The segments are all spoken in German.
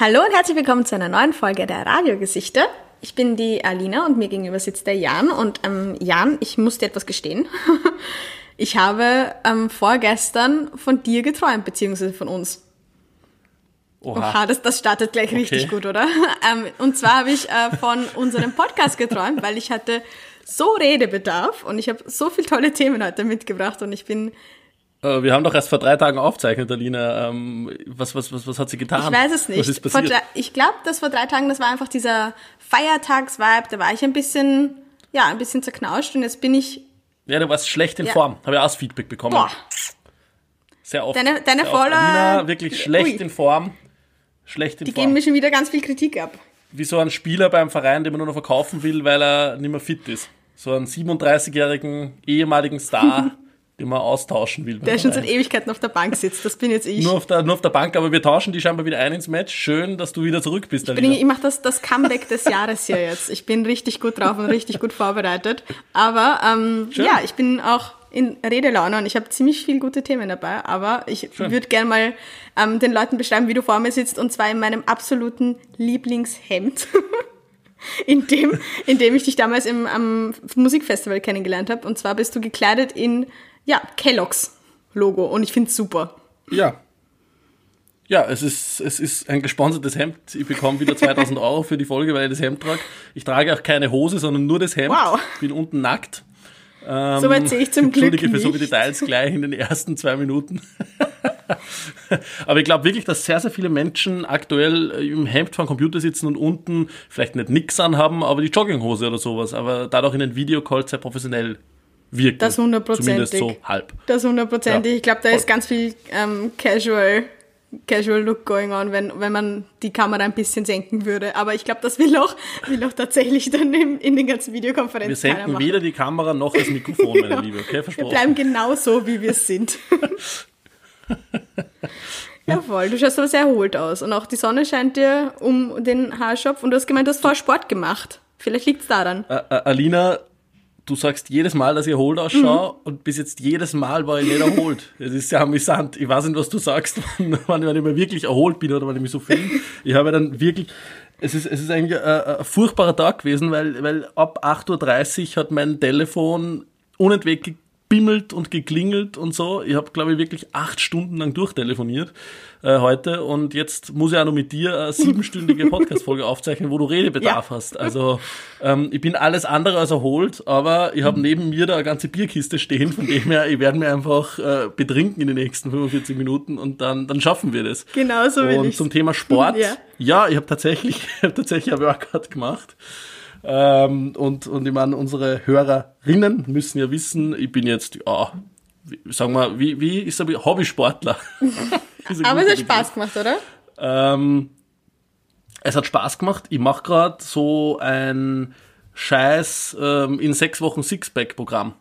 Hallo und herzlich willkommen zu einer neuen Folge der Radiogesichter. Ich bin die Alina und mir gegenüber sitzt der Jan. Und ähm, Jan, ich muss dir etwas gestehen. Ich habe ähm, vorgestern von dir geträumt, beziehungsweise von uns. Oha. Oha, das, das startet gleich Okay. richtig gut, oder? Ähm, und zwar habe ich äh, von unserem Podcast geträumt, weil ich hatte so Redebedarf und ich habe so viele tolle Themen heute mitgebracht und ich bin, wir haben doch erst vor drei Tagen aufgezeichnet, Alina. Ähm, was, was, was, was hat sie getan? ich weiß es nicht. Was ist passiert? drei, ich glaube, das vor drei Tagen, das war einfach dieser Feiertagsvibe, da war ich ein bisschen, ja, ein bisschen zerknauscht und jetzt bin ich, Ja, du warst schlecht in Ja. Form. Habe ich auch das Feedback bekommen. boah, Sehr oft. Deine- deine Sehr oft. Follower- Alina, wirklich schlecht Ui. in Form. Schlecht in die Form. geben mir schon wieder ganz viel Kritik ab. Wie so ein Spieler beim Verein, den man nur noch verkaufen will, weil er nicht mehr fit ist. So einen 37-jährigen ehemaligen Star, den man austauschen will. Der schon seit. Ewigkeiten auf der Bank sitzt, das bin jetzt ich. nur auf, der, nur auf der Bank, aber wir tauschen die scheinbar wieder ein ins Match. Schön, dass du wieder zurück bist, Ich, bin, ich mache das, das Comeback des Jahres hier jetzt. Ich bin richtig gut drauf und richtig gut vorbereitet. Aber ähm, Schön. ja, ich bin auch in Redelaune und ich habe ziemlich viele gute Themen dabei. Aber ich würde gerne mal ähm, den Leuten beschreiben, wie du vor mir sitzt und zwar in meinem absoluten Lieblingshemd. In dem, in dem ich dich damals im, am Musikfestival kennengelernt habe. Und zwar bist du gekleidet in, ja, Kellogg's Logo. Und ich finde es super. Ja. Ja, es ist, es ist ein gesponsertes Hemd. Ich bekomme wieder 2000 Euro für die Folge, weil ich das Hemd trage. Ich trage auch keine Hose, sondern nur das Hemd. Wow. Bin unten nackt. Soweit sehe ich zum Glück Entschuldige für so viele. Details gleich in den ersten zwei Minuten. Aber ich glaube wirklich, dass sehr, sehr viele Menschen aktuell äh, im Hemd vor dem Computer sitzen und unten vielleicht nicht nix anhaben, aber die Jogginghose oder sowas, aber dadurch in den Videocalls sehr professionell wirken. Das hundertprozentig. Zumindest so halb. Das hundertprozentig. Ja, ich glaube, da voll. ist ganz viel ähm, Casual, Casual Look going on, wenn, wenn man die Kamera ein bisschen senken würde. Aber ich glaube, das will auch, will auch tatsächlich dann in, in den ganzen Wir Videokonferenzen keiner senken weder die Kamera noch das Mikrofon, meine Ja. Liebe, okay? Wir Versprochen. bleiben genau so, wie wir sind. ja, voll. Du schaust aber sehr erholt aus. Und auch die Sonne scheint dir um den Haarschopf. Und du hast gemeint, du hast vorher Sport gemacht. Vielleicht liegt's daran. Ä- Ä- Alina, du sagst jedes Mal, dass ich erholt ausschaue Mhm. und bis jetzt jedes Mal war ich nicht erholt. Das ist ja amüsant. Ich weiß nicht, was du sagst, wann, wann ich mal wirklich erholt bin oder wann ich mich so fühle. Ich habe dann wirklich, es ist, es ist eigentlich ein, ein furchtbarer Tag gewesen, weil, weil ab 8.30 Uhr hat mein Telefon unentwegt gebimmelt und geklingelt und so. Ich habe, glaube ich, wirklich acht Stunden lang durchtelefoniert äh, heute und jetzt muss ich auch noch mit dir eine siebenstündige Podcast-Folge aufzeichnen, wo du Redebedarf Ja. hast. Also ähm, ich bin alles andere als erholt, aber ich habe neben mir da eine ganze Bierkiste stehen, von dem her, ich werde mir einfach äh, betrinken in den nächsten 45 Minuten und dann, dann schaffen wir das. Genau so will Und ich's. zum Thema Sport, Ja. ja, ich habe tatsächlich, ich hab tatsächlich ein Workout gemacht. Ähm, und, und ich meine, unsere Hörerinnen müssen ja wissen, ich bin jetzt, ja, wie, sagen wir, wie, wie ist er, Hobbysportler. Aber es hat Spaß gemacht, oder? ähm, es hat Spaß gemacht. Ich mache gerade so ein scheiß ähm, in sechs Wochen Sixpack-Programm.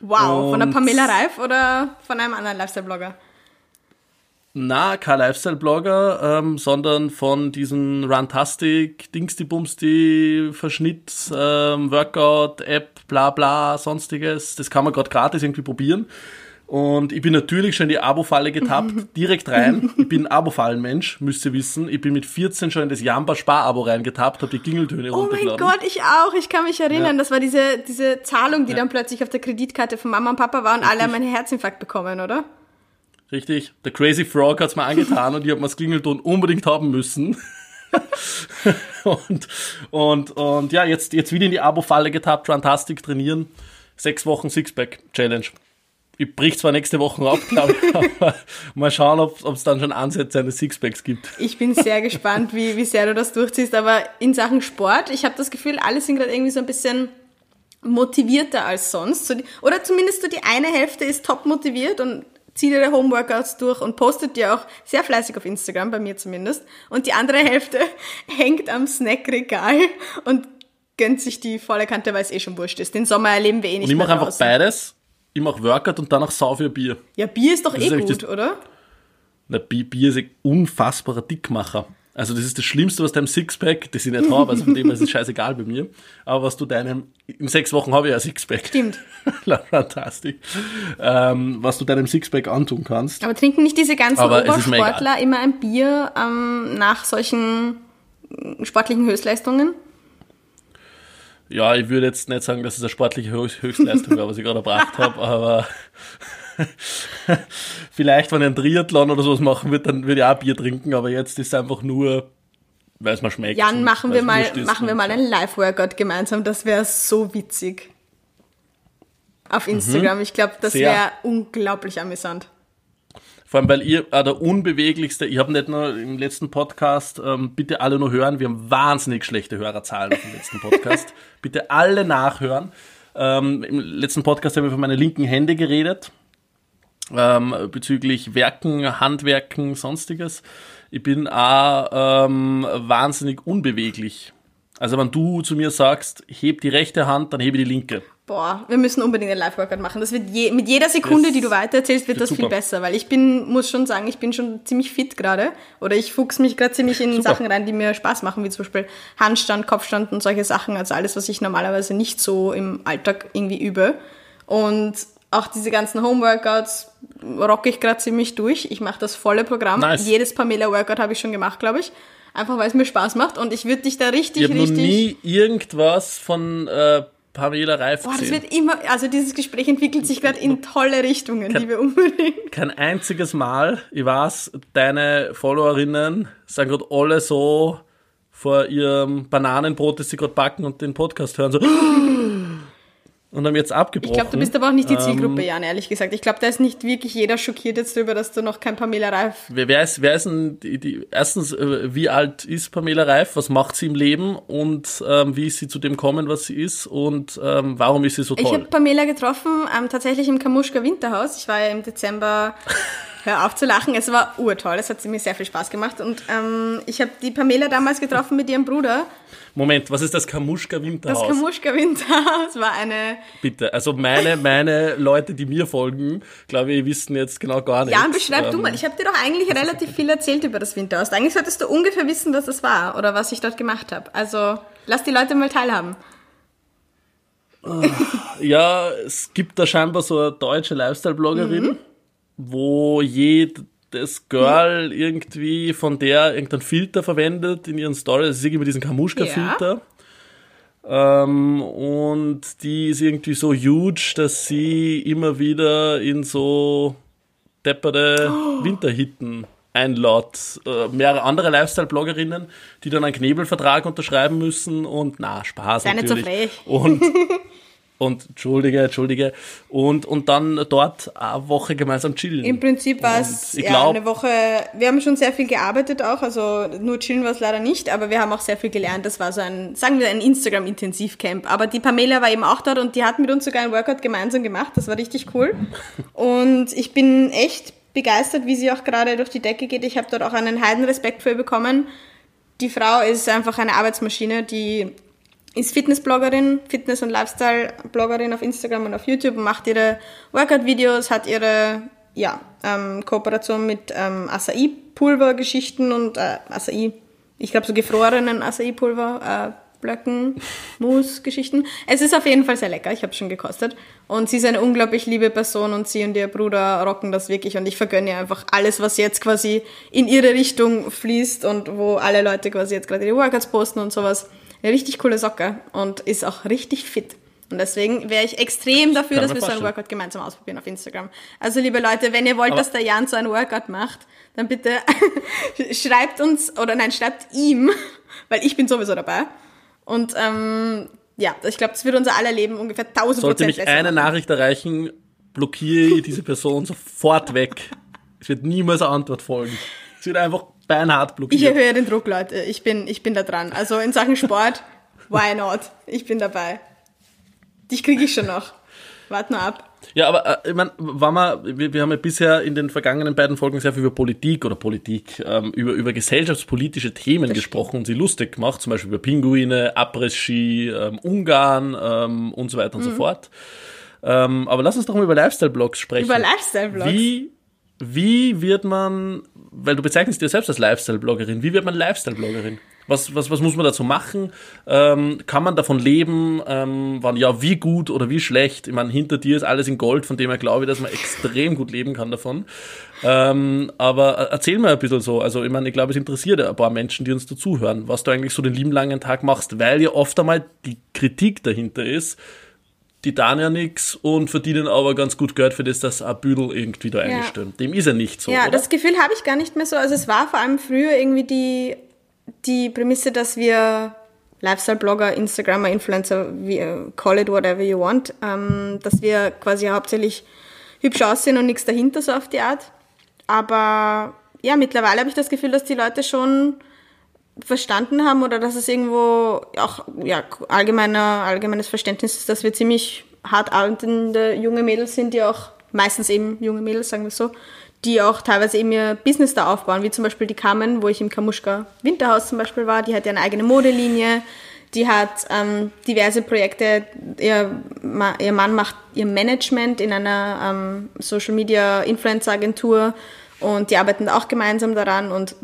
Wow. Von der Und- Pamela Reif oder von einem anderen Lifestyle-Blogger? Na, kein Lifestyle-Blogger, ähm, sondern von diesen Runtastic, Dingsdi Bumsdi, Verschnitt, ähm, Workout-App, bla bla, sonstiges. Das kann man gerade gratis irgendwie probieren. Und ich bin natürlich schon in die Abo-Falle getappt, direkt rein. Ich bin ein Abo-Fallen-Mensch, müsst ihr wissen. Ich bin mit 14 schon in das Jamba-Spar-Abo reingetappt, habe die Klingeltöne Oh mein runtergeladen. Gott, ich auch. Ich kann mich erinnern. Ja. Das war diese, diese Zahlung, die dann plötzlich auf der Kreditkarte von Mama und Papa war und alle haben einen Herzinfarkt bekommen, oder? Richtig. Der Crazy Frog hat's mir angetan und ich habe mir das Klingelton unbedingt haben müssen. und, und, und ja, jetzt, jetzt wieder in die Abo-Falle getappt, Fantastic trainieren. Sechs Wochen Sixpack-Challenge. Ich brich zwar nächste Woche ab, glaube ich, aber mal schauen, ob es dann schon Ansätze eines Sixpacks gibt. Ich bin sehr gespannt, wie, wie sehr du das durchziehst. Aber in Sachen Sport, ich habe das Gefühl, alle sind gerade irgendwie so ein bisschen motivierter als sonst. Oder zumindest so die eine Hälfte ist top motiviert und zieht ihre Homeworkouts durch und postet die auch sehr fleißig auf Instagram, bei mir zumindest. Und die andere Hälfte hängt am Snackregal und gönnt sich die volle Kante, weil es eh schon wurscht ist. Den Sommer erleben wir eh nicht Und ich mache einfach beides. Ich mache Workout und danach sau für Bier. Ja, Bier ist doch ist eh eigentlich gut, das- oder? Na, Bier, Bier ist ein unfassbarer Dickmacher. Also das ist das Schlimmste, was deinem Sixpack, das ich nicht habe, also von dem her ist es scheißegal bei mir, aber was du deinem, in sechs Wochen habe ich ja ein Sixpack. Stimmt. Fantastisch. Ähm, was du deinem Sixpack antun kannst. Aber trinken nicht diese ganzen Aber Obersportler immer ein Bier ähm, nach solchen sportlichen Höchstleistungen? Ja, ich würde jetzt nicht sagen, dass es eine sportliche Höchst- Höchstleistung war, was ich gerade erbracht habe, aber vielleicht, wenn ich einen Triathlon oder sowas machen würde, dann würde ich auch Bier trinken, aber jetzt ist es einfach nur, weil es mir schmeckt. Jan, machen wir mal, machen wir mal einen Live-Workout gemeinsam. Das wäre so witzig. Auf Instagram. Ich glaube, das Mhm. Wäre unglaublich amüsant. Vor allem, weil ihr äh, der unbeweglichste, ich habe nicht nur im letzten Podcast, ähm, bitte alle nur hören, wir haben wahnsinnig schlechte Hörerzahlen auf dem letzten Podcast. bitte alle nachhören. Ähm, Im letzten Podcast haben wir von meinen linken Hände geredet, ähm, bezüglich Werken, Handwerken, sonstiges. Ich bin auch ähm, wahnsinnig unbeweglich. Also wenn du zu mir sagst, heb die rechte Hand, dann hebe ich die linke. Boah, wir müssen unbedingt einen Live-Workout machen. Das wird je, mit jeder Sekunde, Das die du weitererzählst, wird das viel super. besser, weil ich bin, muss schon sagen, ich bin schon ziemlich fit gerade. Oder ich fuchs mich gerade ziemlich in Super. Sachen rein, die mir Spaß machen, wie zum Beispiel Handstand, Kopfstand und solche Sachen. Also alles, was ich normalerweise nicht so im Alltag irgendwie übe. Und auch diese ganzen Home-Workouts rocke ich gerade ziemlich durch. Ich mache das volle Programm. Nice. Jedes Pamela-Workout habe ich schon gemacht, glaube ich. Einfach weil es mir Spaß macht. Und ich würde dich da richtig, Ich habe noch richtig. nie irgendwas von äh, Pamela Reif Boah, das wird immer, also dieses Gespräch entwickelt sich gerade in tolle Richtungen, die wir unbedingt. Kein einziges Mal, ich weiß, deine Followerinnen sind gerade alle so vor ihrem Bananenbrot, das sie gerade backen und den Podcast hören, so und haben jetzt abgebrochen. Ich glaube, du bist aber auch nicht die Ähm, Zielgruppe, Jan, ehrlich gesagt. Ich glaube, da ist nicht wirklich jeder schockiert jetzt darüber, dass du noch kein Pamela Reif. Wer, wer, ist, wer ist denn die, die erstens, äh, wie alt ist Pamela Reif? Was macht sie im Leben? Und ähm, wie ist sie zu dem kommen, was sie ist? Und ähm, warum ist sie so Ich toll? habe Pamela getroffen, ähm, tatsächlich im Kamuschka Winterhaus. Ich war ja im Dezember, hör auf zu lachen, es war urtoll, es hat mir sehr viel Spaß gemacht. Und ähm, ich habe die Pamela damals getroffen mit ihrem Bruder. Moment, was ist das Kamuschka Das Winterhaus? Kamuschka Winterhaus war eine Bitte, also meine, meine Leute, die mir folgen, glaube ich, wissen jetzt genau gar nichts. Jan, beschreib du Ähm, mal. Ich habe dir doch eigentlich relativ viel erzählt über das Winterhaus. Eigentlich solltest du ungefähr wissen, was das war oder was ich dort gemacht habe. Also lass die Leute mal teilhaben. Ja, es gibt da scheinbar so eine deutsche Lifestyle-Bloggerin, wo jedes Girl irgendwie von der irgendeinen Filter verwendet in ihren Stories. Das ist irgendwie diesen Kamuschka-Filter. Ähm, und die ist irgendwie so huge, dass sie immer wieder in so depperte Winterhitten einlaut. Äh, mehrere andere Lifestyle-Bloggerinnen, die dann einen Knebelvertrag unterschreiben müssen und na, Spaß Sei nicht so natürlich. frech. Und und entschuldige, entschuldige. Und, und dann dort eine Woche gemeinsam chillen. Im Prinzip war es ja, glaub- eine Woche, wir haben schon sehr viel gearbeitet auch, also nur chillen war es leider nicht, aber wir haben auch sehr viel gelernt. Das war so ein, sagen wir, ein Instagram-Intensivcamp. Aber die Pamela war eben auch dort und die hat mit uns sogar ein Workout gemeinsam gemacht. Das war richtig cool. Und ich bin echt begeistert, wie sie auch gerade durch die Decke geht. Ich habe dort auch einen Heidenrespekt für ihr bekommen. Die Frau ist einfach eine Arbeitsmaschine, die ist Fitnessbloggerin, Fitness- und Lifestyle-Bloggerin auf Instagram und auf YouTube und macht ihre Workout-Videos, hat ihre ja, ähm, Kooperation mit ähm, Acai-Pulver-Geschichten und äh, Acai, ich glaube so gefrorenen Acai-Pulver, äh, Blöcken, Mousse-Geschichten. Es ist auf jeden Fall sehr lecker, ich habe es schon gekostet. Und sie ist eine unglaublich liebe Person und sie und ihr Bruder rocken das wirklich und ich vergönne ihr einfach alles, was jetzt quasi in ihre Richtung fließt und wo alle Leute quasi jetzt gerade ihre Workouts posten und sowas. Richtig coole Socke und ist auch richtig fit. Und deswegen wäre ich extrem dafür, dass wir so ein vorstellen. Workout gemeinsam ausprobieren auf Instagram. Also liebe Leute, wenn ihr wollt, Aber- dass der Jan so ein Workout macht, dann bitte schreibt uns, oder nein, schreibt ihm, weil ich bin sowieso dabei. Und ähm, ja, ich glaube, das wird unser aller Leben ungefähr 1000 Sollte mich eine machen. Nachricht erreichen, blockiere ich diese Person sofort weg. Es wird niemals eine Antwort folgen. Es wird einfach beinhart Ich blockiert. erhöhe den Druck, Leute. Ich bin, ich bin da dran. Also in Sachen Sport, why not? Ich bin dabei. Dich kriege ich schon noch. Wart nur ab. Ja, aber äh, ich mein, war mal, wir, wir haben ja bisher in den vergangenen beiden Folgen sehr viel über Politik oder Politik, ähm, über, über gesellschaftspolitische Themen gesprochen und sie lustig gemacht, zum Beispiel über Pinguine, Abriss-Ski, ähm, Ungarn ähm, und so weiter und Mhm. so fort. Ähm, aber lass uns doch mal über Lifestyle-Blogs sprechen. Über Lifestyle-Blogs? Wie, wie wird man, weil du bezeichnest dich selbst als Lifestyle-Bloggerin, wie wird man Lifestyle-Bloggerin? Was, was, was muss man dazu machen? Ähm, kann man davon leben? Ähm, wann, ja, wie gut oder wie schlecht? Ich meine, hinter dir ist alles in Gold, von dem her glaube ich, dass man extrem gut leben kann davon. Ähm, aber erzähl mir ein bisschen so. Also, ich meine, ich glaube, es interessiert ein paar Menschen, die uns dazuhören, was du eigentlich so den lieben langen Tag machst, weil ja oft einmal die Kritik dahinter ist, die tun ja nichts und verdienen aber ganz gut Geld für das, dass ein Büdel irgendwie da ja. einstellen. Dem ist ja nicht so. Ja, oder? das Gefühl habe ich gar nicht mehr so. Also es war vor allem früher irgendwie die die Prämisse, dass wir Lifestyle-Blogger, Instagrammer, Influencer, äh, call it whatever you want, ähm, dass wir quasi hauptsächlich hübsch aussehen und nichts dahinter so auf die Art. Aber ja, mittlerweile habe ich das Gefühl, dass die Leute schon verstanden haben oder dass es irgendwo auch ja, allgemeiner, allgemeines Verständnis ist, dass wir ziemlich hart arbeitende junge Mädels sind, die auch meistens eben junge Mädels, sagen wir so, die auch teilweise eben ihr Business da aufbauen, wie zum Beispiel die Carmen, wo ich im Kamuschka Winterhaus zum Beispiel war, die hat ja eine eigene Modelinie, die hat ähm, diverse Projekte, ihr, ihr Mann macht ihr Management in einer ähm, Social Media Influencer Agentur und die arbeiten auch gemeinsam daran und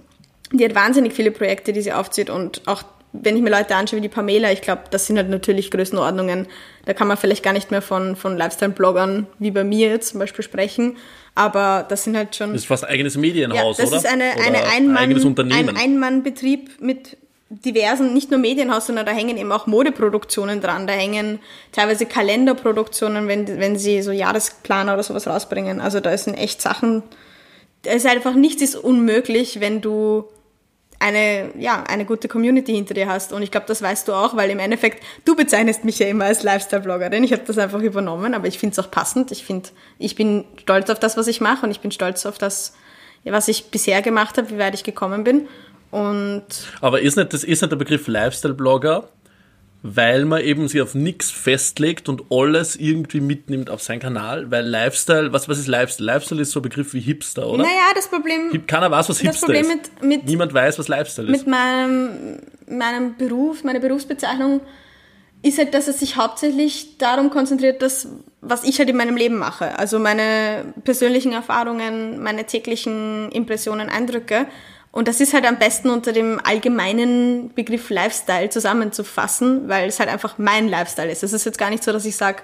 die hat wahnsinnig viele Projekte, die sie aufzieht und auch wenn ich mir Leute anschaue wie die Pamela, ich glaube, das sind halt natürlich Größenordnungen. Da kann man vielleicht gar nicht mehr von, von Lifestyle-Bloggern wie bei mir jetzt zum Beispiel sprechen. Aber das sind halt schon. Das ist fast ein eigenes Medienhaus, ja, das oder? ist eine, oder eine Einmann, ein ein Einmannbetrieb mit diversen, nicht nur Medienhaus, sondern da hängen eben auch Modeproduktionen dran. Da hängen teilweise Kalenderproduktionen, wenn, wenn sie so Jahresplaner oder sowas rausbringen. Also da sind echt Sachen. Es ist einfach nichts ist unmöglich, wenn du eine, ja, eine gute Community hinter dir hast. Und ich glaube, das weißt du auch, weil im Endeffekt, du bezeichnest mich ja immer als Lifestyle-Bloggerin. Ich habe das einfach übernommen, aber ich finde es auch passend. Ich finde, ich bin stolz auf das, was ich mache und ich bin stolz auf das, was ich bisher gemacht habe, wie weit ich gekommen bin. Und aber ist nicht, das ist nicht der Begriff Lifestyle-Blogger weil man eben sich auf nichts festlegt und alles irgendwie mitnimmt auf seinen Kanal, weil Lifestyle, was, was ist Lifestyle? Lifestyle ist so ein Begriff wie Hipster, oder? Naja, das Problem... Keiner weiß, was Hipster Problem ist. Mit, mit, Niemand weiß, was Lifestyle ist. Mit meinem, meinem Beruf, meiner Berufsbezeichnung ist halt, dass es sich hauptsächlich darum konzentriert, dass, was ich halt in meinem Leben mache. Also meine persönlichen Erfahrungen, meine täglichen Impressionen, Eindrücke. Und das ist halt am besten unter dem allgemeinen Begriff Lifestyle zusammenzufassen, weil es halt einfach mein Lifestyle ist. Es ist jetzt gar nicht so, dass ich sage,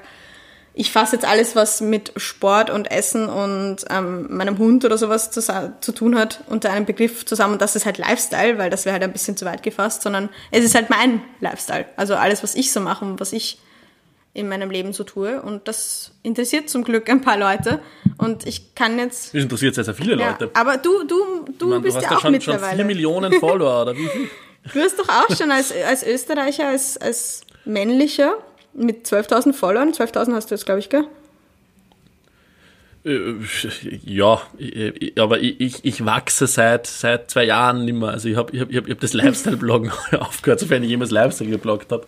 ich fasse jetzt alles, was mit Sport und Essen und ähm, meinem Hund oder sowas zu, zu tun hat, unter einem Begriff zusammen. Und das ist halt Lifestyle, weil das wäre halt ein bisschen zu weit gefasst, sondern es ist halt mein Lifestyle. Also alles, was ich so mache und was ich in meinem Leben so tue. Und das interessiert zum Glück ein paar Leute. Und ich kann jetzt. Das interessiert sehr, sehr viele ja, Leute. Aber du, du, du meine, bist du ja auch schon, mittlerweile. Schon vier Millionen Follower, oder wie viel? Du hast doch auch schon als, als Österreicher, als, als männlicher mit 12.000 Followern, 12.000 hast du jetzt, glaube ich, gell? Äh, ja, aber ich, ich wachse seit, seit zwei Jahren nicht mehr. Also ich habe ich hab, ich hab, das Lifestyle-Bloggen aufgehört, sofern ich jemals Lifestyle gebloggt habe.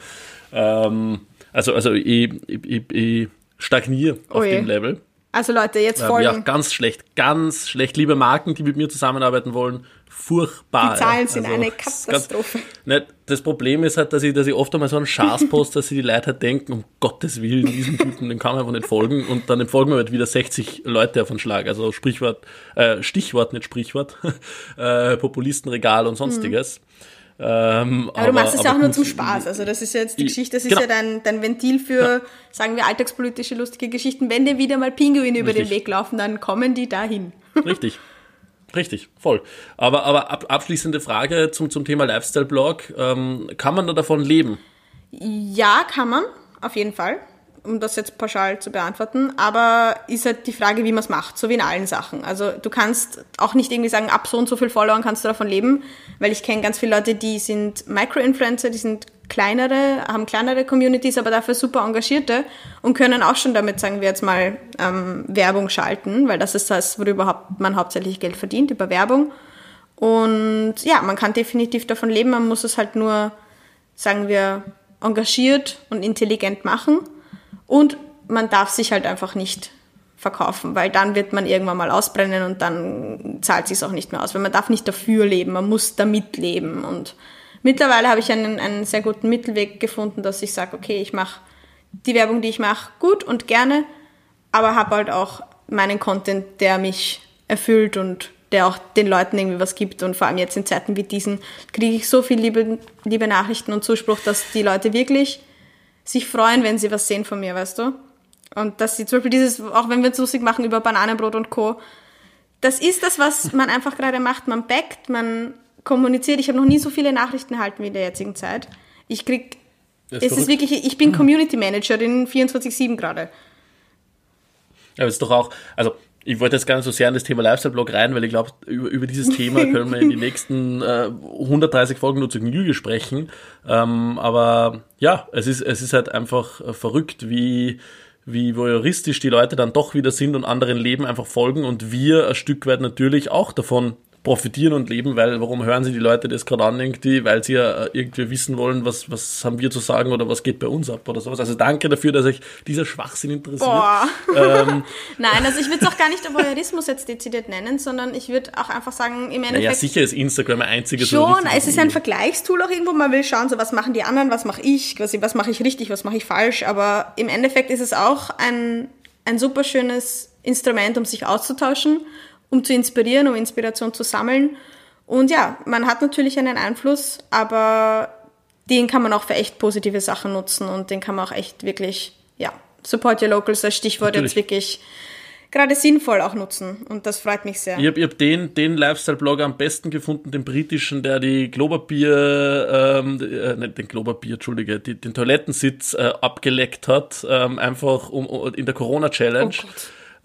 Ähm, also, also ich, ich, ich stagniere auf Oje. dem Level. Also Leute, jetzt folgen. Ja, ganz schlecht, ganz schlecht. Liebe Marken, die mit mir zusammenarbeiten wollen, furchtbar. Die Zahlen sind also, eine Katastrophe. Ganz, nicht, das Problem ist halt, dass ich, dass ich oft einmal so einen Schaß poste, dass sie die Leute halt denken, um Gottes Willen, diesen Typen, den kann man einfach nicht folgen. Und dann folgen mir halt wieder 60 Leute auf den Schlag. Also Sprichwort, äh, Stichwort, nicht Sprichwort, äh, Populistenregal und sonstiges. Mhm. Ähm, aber, aber, du machst es ja auch nur zum Spaß. Also das ist jetzt die ich, Geschichte, das ist genau. ja dein, dein Ventil für, ja. sagen wir, alltagspolitische lustige Geschichten. Wenn dir wieder mal Pinguine über den Weg laufen, dann kommen die dahin. Richtig. Richtig, voll. Aber, aber ab, abschließende Frage zum, zum Thema Lifestyle-Blog. Ähm, kann man da davon leben? Ja, kann man, auf jeden Fall um das jetzt pauschal zu beantworten, aber ist halt die Frage, wie man es macht, so wie in allen Sachen. Also du kannst auch nicht irgendwie sagen, ab so und so viel Followern kannst du davon leben, weil ich kenne ganz viele Leute, die sind Micro-Influencer, die sind kleinere, haben kleinere Communities, aber dafür super engagierte und können auch schon damit, sagen wir jetzt mal, ähm, Werbung schalten, weil das ist das, worüber man hauptsächlich Geld verdient, über Werbung. Und ja, man kann definitiv davon leben, man muss es halt nur, sagen wir, engagiert und intelligent machen. Und man darf sich halt einfach nicht verkaufen, weil dann wird man irgendwann mal ausbrennen und dann zahlt sich auch nicht mehr aus. Weil man darf nicht dafür leben, man muss damit leben. Und mittlerweile habe ich einen, einen sehr guten Mittelweg gefunden, dass ich sage, okay, ich mache die Werbung, die ich mache, gut und gerne, aber habe halt auch meinen Content, der mich erfüllt und der auch den Leuten irgendwie was gibt. Und vor allem jetzt in Zeiten wie diesen kriege ich so viel liebe, liebe Nachrichten und Zuspruch, dass die Leute wirklich sich freuen, wenn sie was sehen von mir, weißt du? Und dass sie zum Beispiel dieses, auch wenn wir uns lustig machen über Bananenbrot und Co., das ist das, was man einfach gerade macht. Man backt, man kommuniziert. Ich habe noch nie so viele Nachrichten erhalten wie in der jetzigen Zeit. Ich krieg, ist es ist wirklich, ich bin Community Managerin 24-7 gerade. Ja, ist doch auch, also ich wollte jetzt gar nicht so sehr in das Thema Lifestyle-Blog rein, weil ich glaube, über, über dieses Thema können wir in die nächsten äh, 130 Folgen nur zu Genüge sprechen. Ähm, aber ja, es ist, es ist halt einfach äh, verrückt, wie, wie voyeuristisch die Leute dann doch wieder sind und anderen Leben einfach folgen und wir ein Stück weit natürlich auch davon profitieren und leben, weil warum hören sie die Leute das gerade an, irgendwie, weil sie ja äh, irgendwie wissen wollen, was, was haben wir zu sagen oder was geht bei uns ab oder sowas. Also danke dafür, dass euch dieser Schwachsinn interessiert. Boah. Ähm. Nein, also ich würde es auch gar nicht Voyeurismus jetzt dezidiert nennen, sondern ich würde auch einfach sagen, im Endeffekt... Ja, sicher ist Instagram ein einziges... Schon, es ist ein Vergleichstool auch irgendwo, man will schauen, so was machen die anderen, was mache ich, quasi, was mache ich richtig, was mache ich falsch, aber im Endeffekt ist es auch ein, ein super schönes Instrument, um sich auszutauschen um zu inspirieren, um Inspiration zu sammeln. Und ja, man hat natürlich einen Einfluss, aber den kann man auch für echt positive Sachen nutzen und den kann man auch echt wirklich, ja, Support Your Locals, das Stichwort natürlich. jetzt wirklich gerade sinnvoll auch nutzen und das freut mich sehr. Ich habe hab den, den Lifestyle-Blogger am besten gefunden, den britischen, der die Globerbier, ähm, äh, nicht den Globerbier, Entschuldige, die, den Toilettensitz äh, abgeleckt hat, ähm, einfach um, um, in der Corona-Challenge. Oh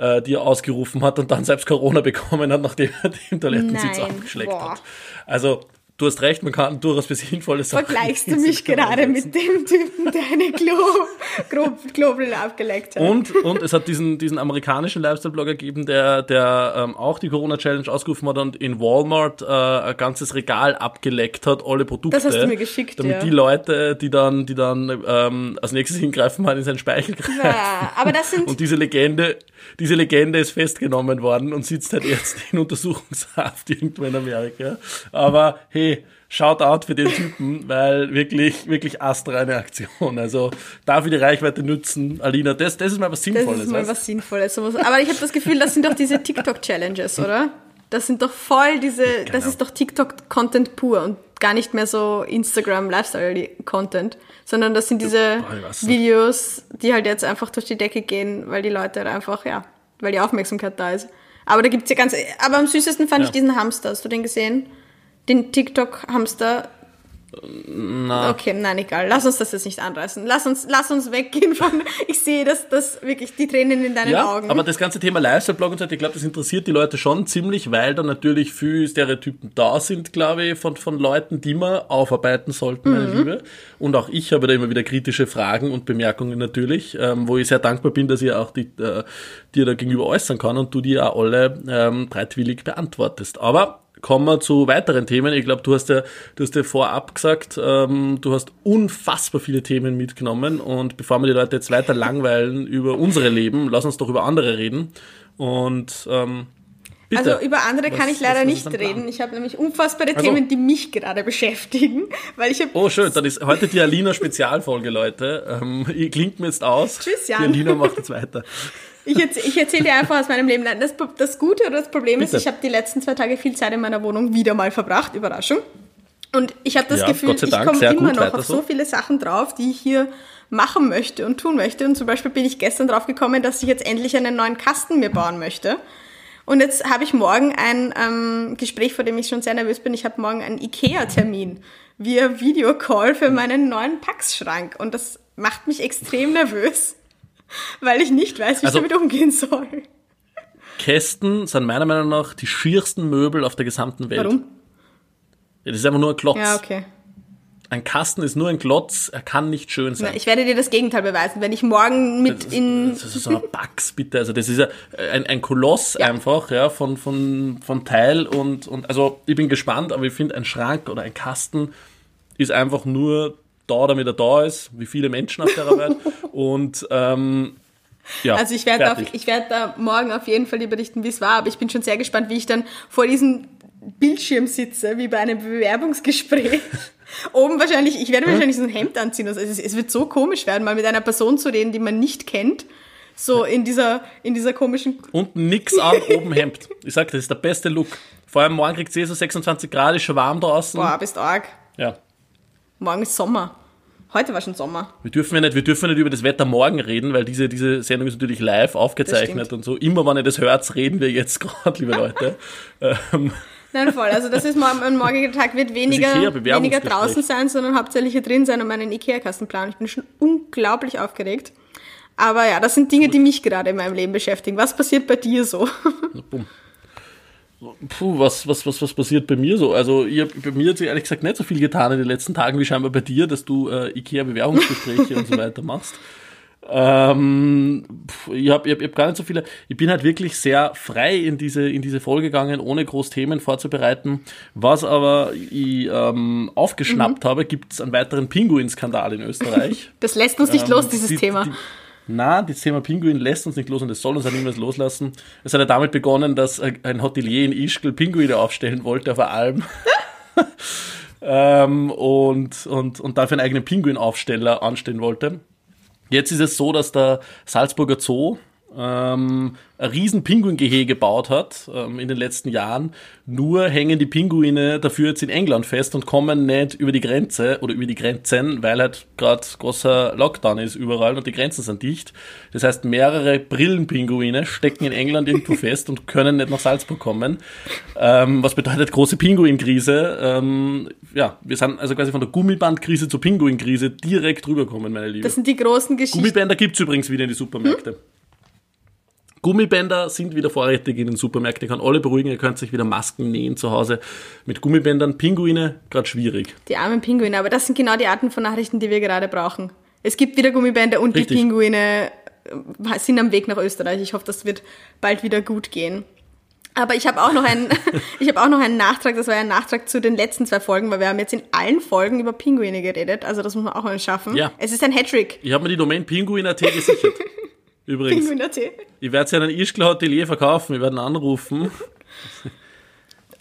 äh, die er ausgerufen hat und dann selbst Corona bekommen hat, nachdem er den Toilettensitz abgeschleckt boah. hat. Also du hast recht, man kann durchaus für sinnvolle Sachen. Vergleichst du mich gerade mit dem Typen, der eine Klo, Klobel abgeleckt hat? Und, und es hat diesen, diesen amerikanischen Lifestyle-Blogger gegeben, der, der ähm, auch die Corona-Challenge ausgerufen hat und in Walmart äh, ein ganzes Regal abgeleckt hat, alle Produkte. Das hast du mir geschickt, Damit ja. die Leute, die dann, die dann ähm, als nächstes hingreifen, mal in seinen Speichel greifen. Ja, aber das sind... Und diese Legende, diese Legende ist festgenommen worden und sitzt halt jetzt in Untersuchungshaft irgendwo in Amerika. Aber hey, Shoutout für den Typen, weil wirklich, wirklich astreine Aktion. Also ich die Reichweite nutzen, Alina, das, das ist mal was Sinnvolles. Das ist mal was Sinnvolles. Aber ich habe das Gefühl, das sind doch diese TikTok-Challenges, oder? Das sind doch voll diese, genau. das ist doch TikTok-Content pur und gar nicht mehr so Instagram-Lifestyle-Content, sondern das sind diese Boah, Videos, die halt jetzt einfach durch die Decke gehen, weil die Leute halt einfach, ja, weil die Aufmerksamkeit da ist. Aber da gibt's ja ganz, aber am süßesten fand ja. ich diesen Hamster. Hast du den gesehen? Den TikTok-Hamster. Na. Okay, nein, egal. Lass uns das jetzt nicht anreißen. Lass uns, lass uns weggehen von, ich sehe das, das wirklich die Tränen in deinen ja, Augen. aber das ganze Thema Lifestyle-Blog und so, ich glaube, das interessiert die Leute schon ziemlich, weil da natürlich viele Stereotypen da sind, glaube ich, von, von Leuten, die wir aufarbeiten sollten, meine mhm. Liebe. Und auch ich habe da immer wieder kritische Fragen und Bemerkungen natürlich, ähm, wo ich sehr dankbar bin, dass ihr auch die, äh, dir da gegenüber äußern kann und du die auch alle ähm, bereitwillig beantwortest. Aber kommen wir zu weiteren Themen. Ich glaube, du hast ja, du hast ja vorab gesagt, ähm, du hast unfassbar viele Themen mitgenommen und bevor wir die Leute jetzt weiter langweilen über unsere Leben, lass uns doch über andere reden. Und ähm, Bitte. Also über andere was, kann ich leider nicht reden. Ich habe nämlich unfassbare also, Themen, die mich gerade beschäftigen. Weil ich oh schön, dann ist heute die Alina Spezialfolge, Leute. Ähm, klingt mir jetzt aus. Tschüss, Jan. Die Alina macht jetzt weiter. Ich, ich erzähle dir einfach aus meinem Leben. Das, das Gute oder das Problem Bitte. ist, ich habe die letzten zwei Tage viel Zeit in meiner Wohnung wieder mal verbracht. Überraschung. Und ich habe das ja, Gefühl, ich komme immer noch auf so. so viele Sachen drauf, die ich hier machen möchte und tun möchte. Und zum Beispiel bin ich gestern drauf gekommen, dass ich jetzt endlich einen neuen Kasten mir bauen möchte. Und jetzt habe ich morgen ein ähm, Gespräch, vor dem ich schon sehr nervös bin. Ich habe morgen einen IKEA-Termin via Videocall für meinen neuen Packschrank. Und das macht mich extrem nervös weil ich nicht weiß, wie also, ich damit umgehen soll. Kästen sind meiner Meinung nach die schiersten Möbel auf der gesamten Welt. Warum? Ja, das ist einfach nur ein Klotz. Ja, okay. Ein Kasten ist nur ein Klotz, er kann nicht schön sein. Na, ich werde dir das Gegenteil beweisen, wenn ich morgen mit das, in. Das ist so ein Bugs, bitte. Also das ist ja ein, ein Koloss ja. einfach, ja, von, von, von Teil und, und also ich bin gespannt, aber ich finde ein Schrank oder ein Kasten ist einfach nur da, damit er da ist, wie viele Menschen auf der Welt. Und ähm, ja, also ich werde, werde da morgen auf jeden Fall berichten, wie es war, aber ich bin schon sehr gespannt, wie ich dann vor diesem Bildschirm sitze, wie bei einem Bewerbungsgespräch. Oben wahrscheinlich, ich werde wahrscheinlich so ein Hemd anziehen. Also es, es wird so komisch werden, mal mit einer Person zu reden, die man nicht kennt, So in dieser, in dieser komischen. Unten nix an, oben Hemd. Ich sag, das ist der beste Look. Vor allem morgen kriegt es eh so 26 Grad, ist schon warm draußen. Boah, bist arg. Ja. Morgen ist Sommer. Heute war schon Sommer. Wir dürfen ja nicht, wir dürfen nicht über das Wetter morgen reden, weil diese, diese Sendung ist natürlich live aufgezeichnet und so. Immer wenn ihr das hört, reden wir jetzt gerade, liebe Leute. ähm, Nein, voll. Also das ist morgen, ein morgiger Tag wird weniger, weniger draußen sein, sondern hauptsächlich hier drin sein und meinen Ikea-Kasten planen. Ich bin schon unglaublich aufgeregt. Aber ja, das sind Dinge, die mich gerade in meinem Leben beschäftigen. Was passiert bei dir so? bumm. Puh, was, was, was, was passiert bei mir so? Also, ich hab, bei mir hat sich ehrlich gesagt nicht so viel getan in den letzten Tagen wie scheinbar bei dir, dass du äh, IKEA-Bewerbungsgespräche und so weiter machst. Ähm, ich habe ich hab, ich hab gar nicht so viele. Ich bin halt wirklich sehr frei in diese, in diese Folge gegangen, ohne groß Themen vorzubereiten. Was aber ich ähm, aufgeschnappt habe, gibt es einen weiteren Pinguin-Skandal in Österreich. Das lässt uns nicht Ähm, los, dieses die- Thema. Die, na, das Thema Pinguin lässt uns nicht los und es soll uns auch niemals loslassen. Es hat ja damit begonnen, dass ein Hotelier in Ischgl Pinguine aufstellen wollte auf einer Alm. ähm, und, und, und dafür einen eigenen Pinguinaufsteller anstellen wollte. Jetzt ist es so, dass der Salzburger Zoo ähm, ein riesen Pinguingehege gebaut hat ähm, in den letzten Jahren. Nur hängen die Pinguine dafür jetzt in England fest und kommen nicht über die Grenze oder über die Grenzen, weil halt gerade großer Lockdown ist überall und die Grenzen sind dicht. Das heißt, mehrere Brillenpinguine stecken in England irgendwo fest und können nicht nach Salzburg kommen. Ähm, was bedeutet große Pinguinkrise? Ähm, ja, wir sind also quasi von der Gummibandkrise zur Pinguinkrise direkt rübergekommen, meine Liebe. Das sind die großen Geschichten. Gummibänder gibt's übrigens wieder in die Supermärkte. Gummibänder sind wieder vorrätig in den Supermärkten. Ihr könnt alle beruhigen, ihr könnt sich wieder Masken nähen zu Hause. Mit Gummibändern, Pinguine, gerade schwierig. Die armen Pinguine, aber das sind genau die Arten von Nachrichten, die wir gerade brauchen. Es gibt wieder Gummibänder und Richtig. die Pinguine äh, sind am Weg nach Österreich. Ich hoffe, das wird bald wieder gut gehen. Aber ich habe auch noch einen, ich habe auch noch einen Nachtrag. Das war ja ein Nachtrag zu den letzten zwei Folgen, weil wir haben jetzt in allen Folgen über Pinguine geredet. Also das muss man auch mal schaffen. Ja. Es ist ein Hattrick. Ich habe mir die Domain Pinguin.at gesichert. Übrigens. Pinguin.at. Ich werde sie an ein Ischgl Hotelier verkaufen, wir werden anrufen.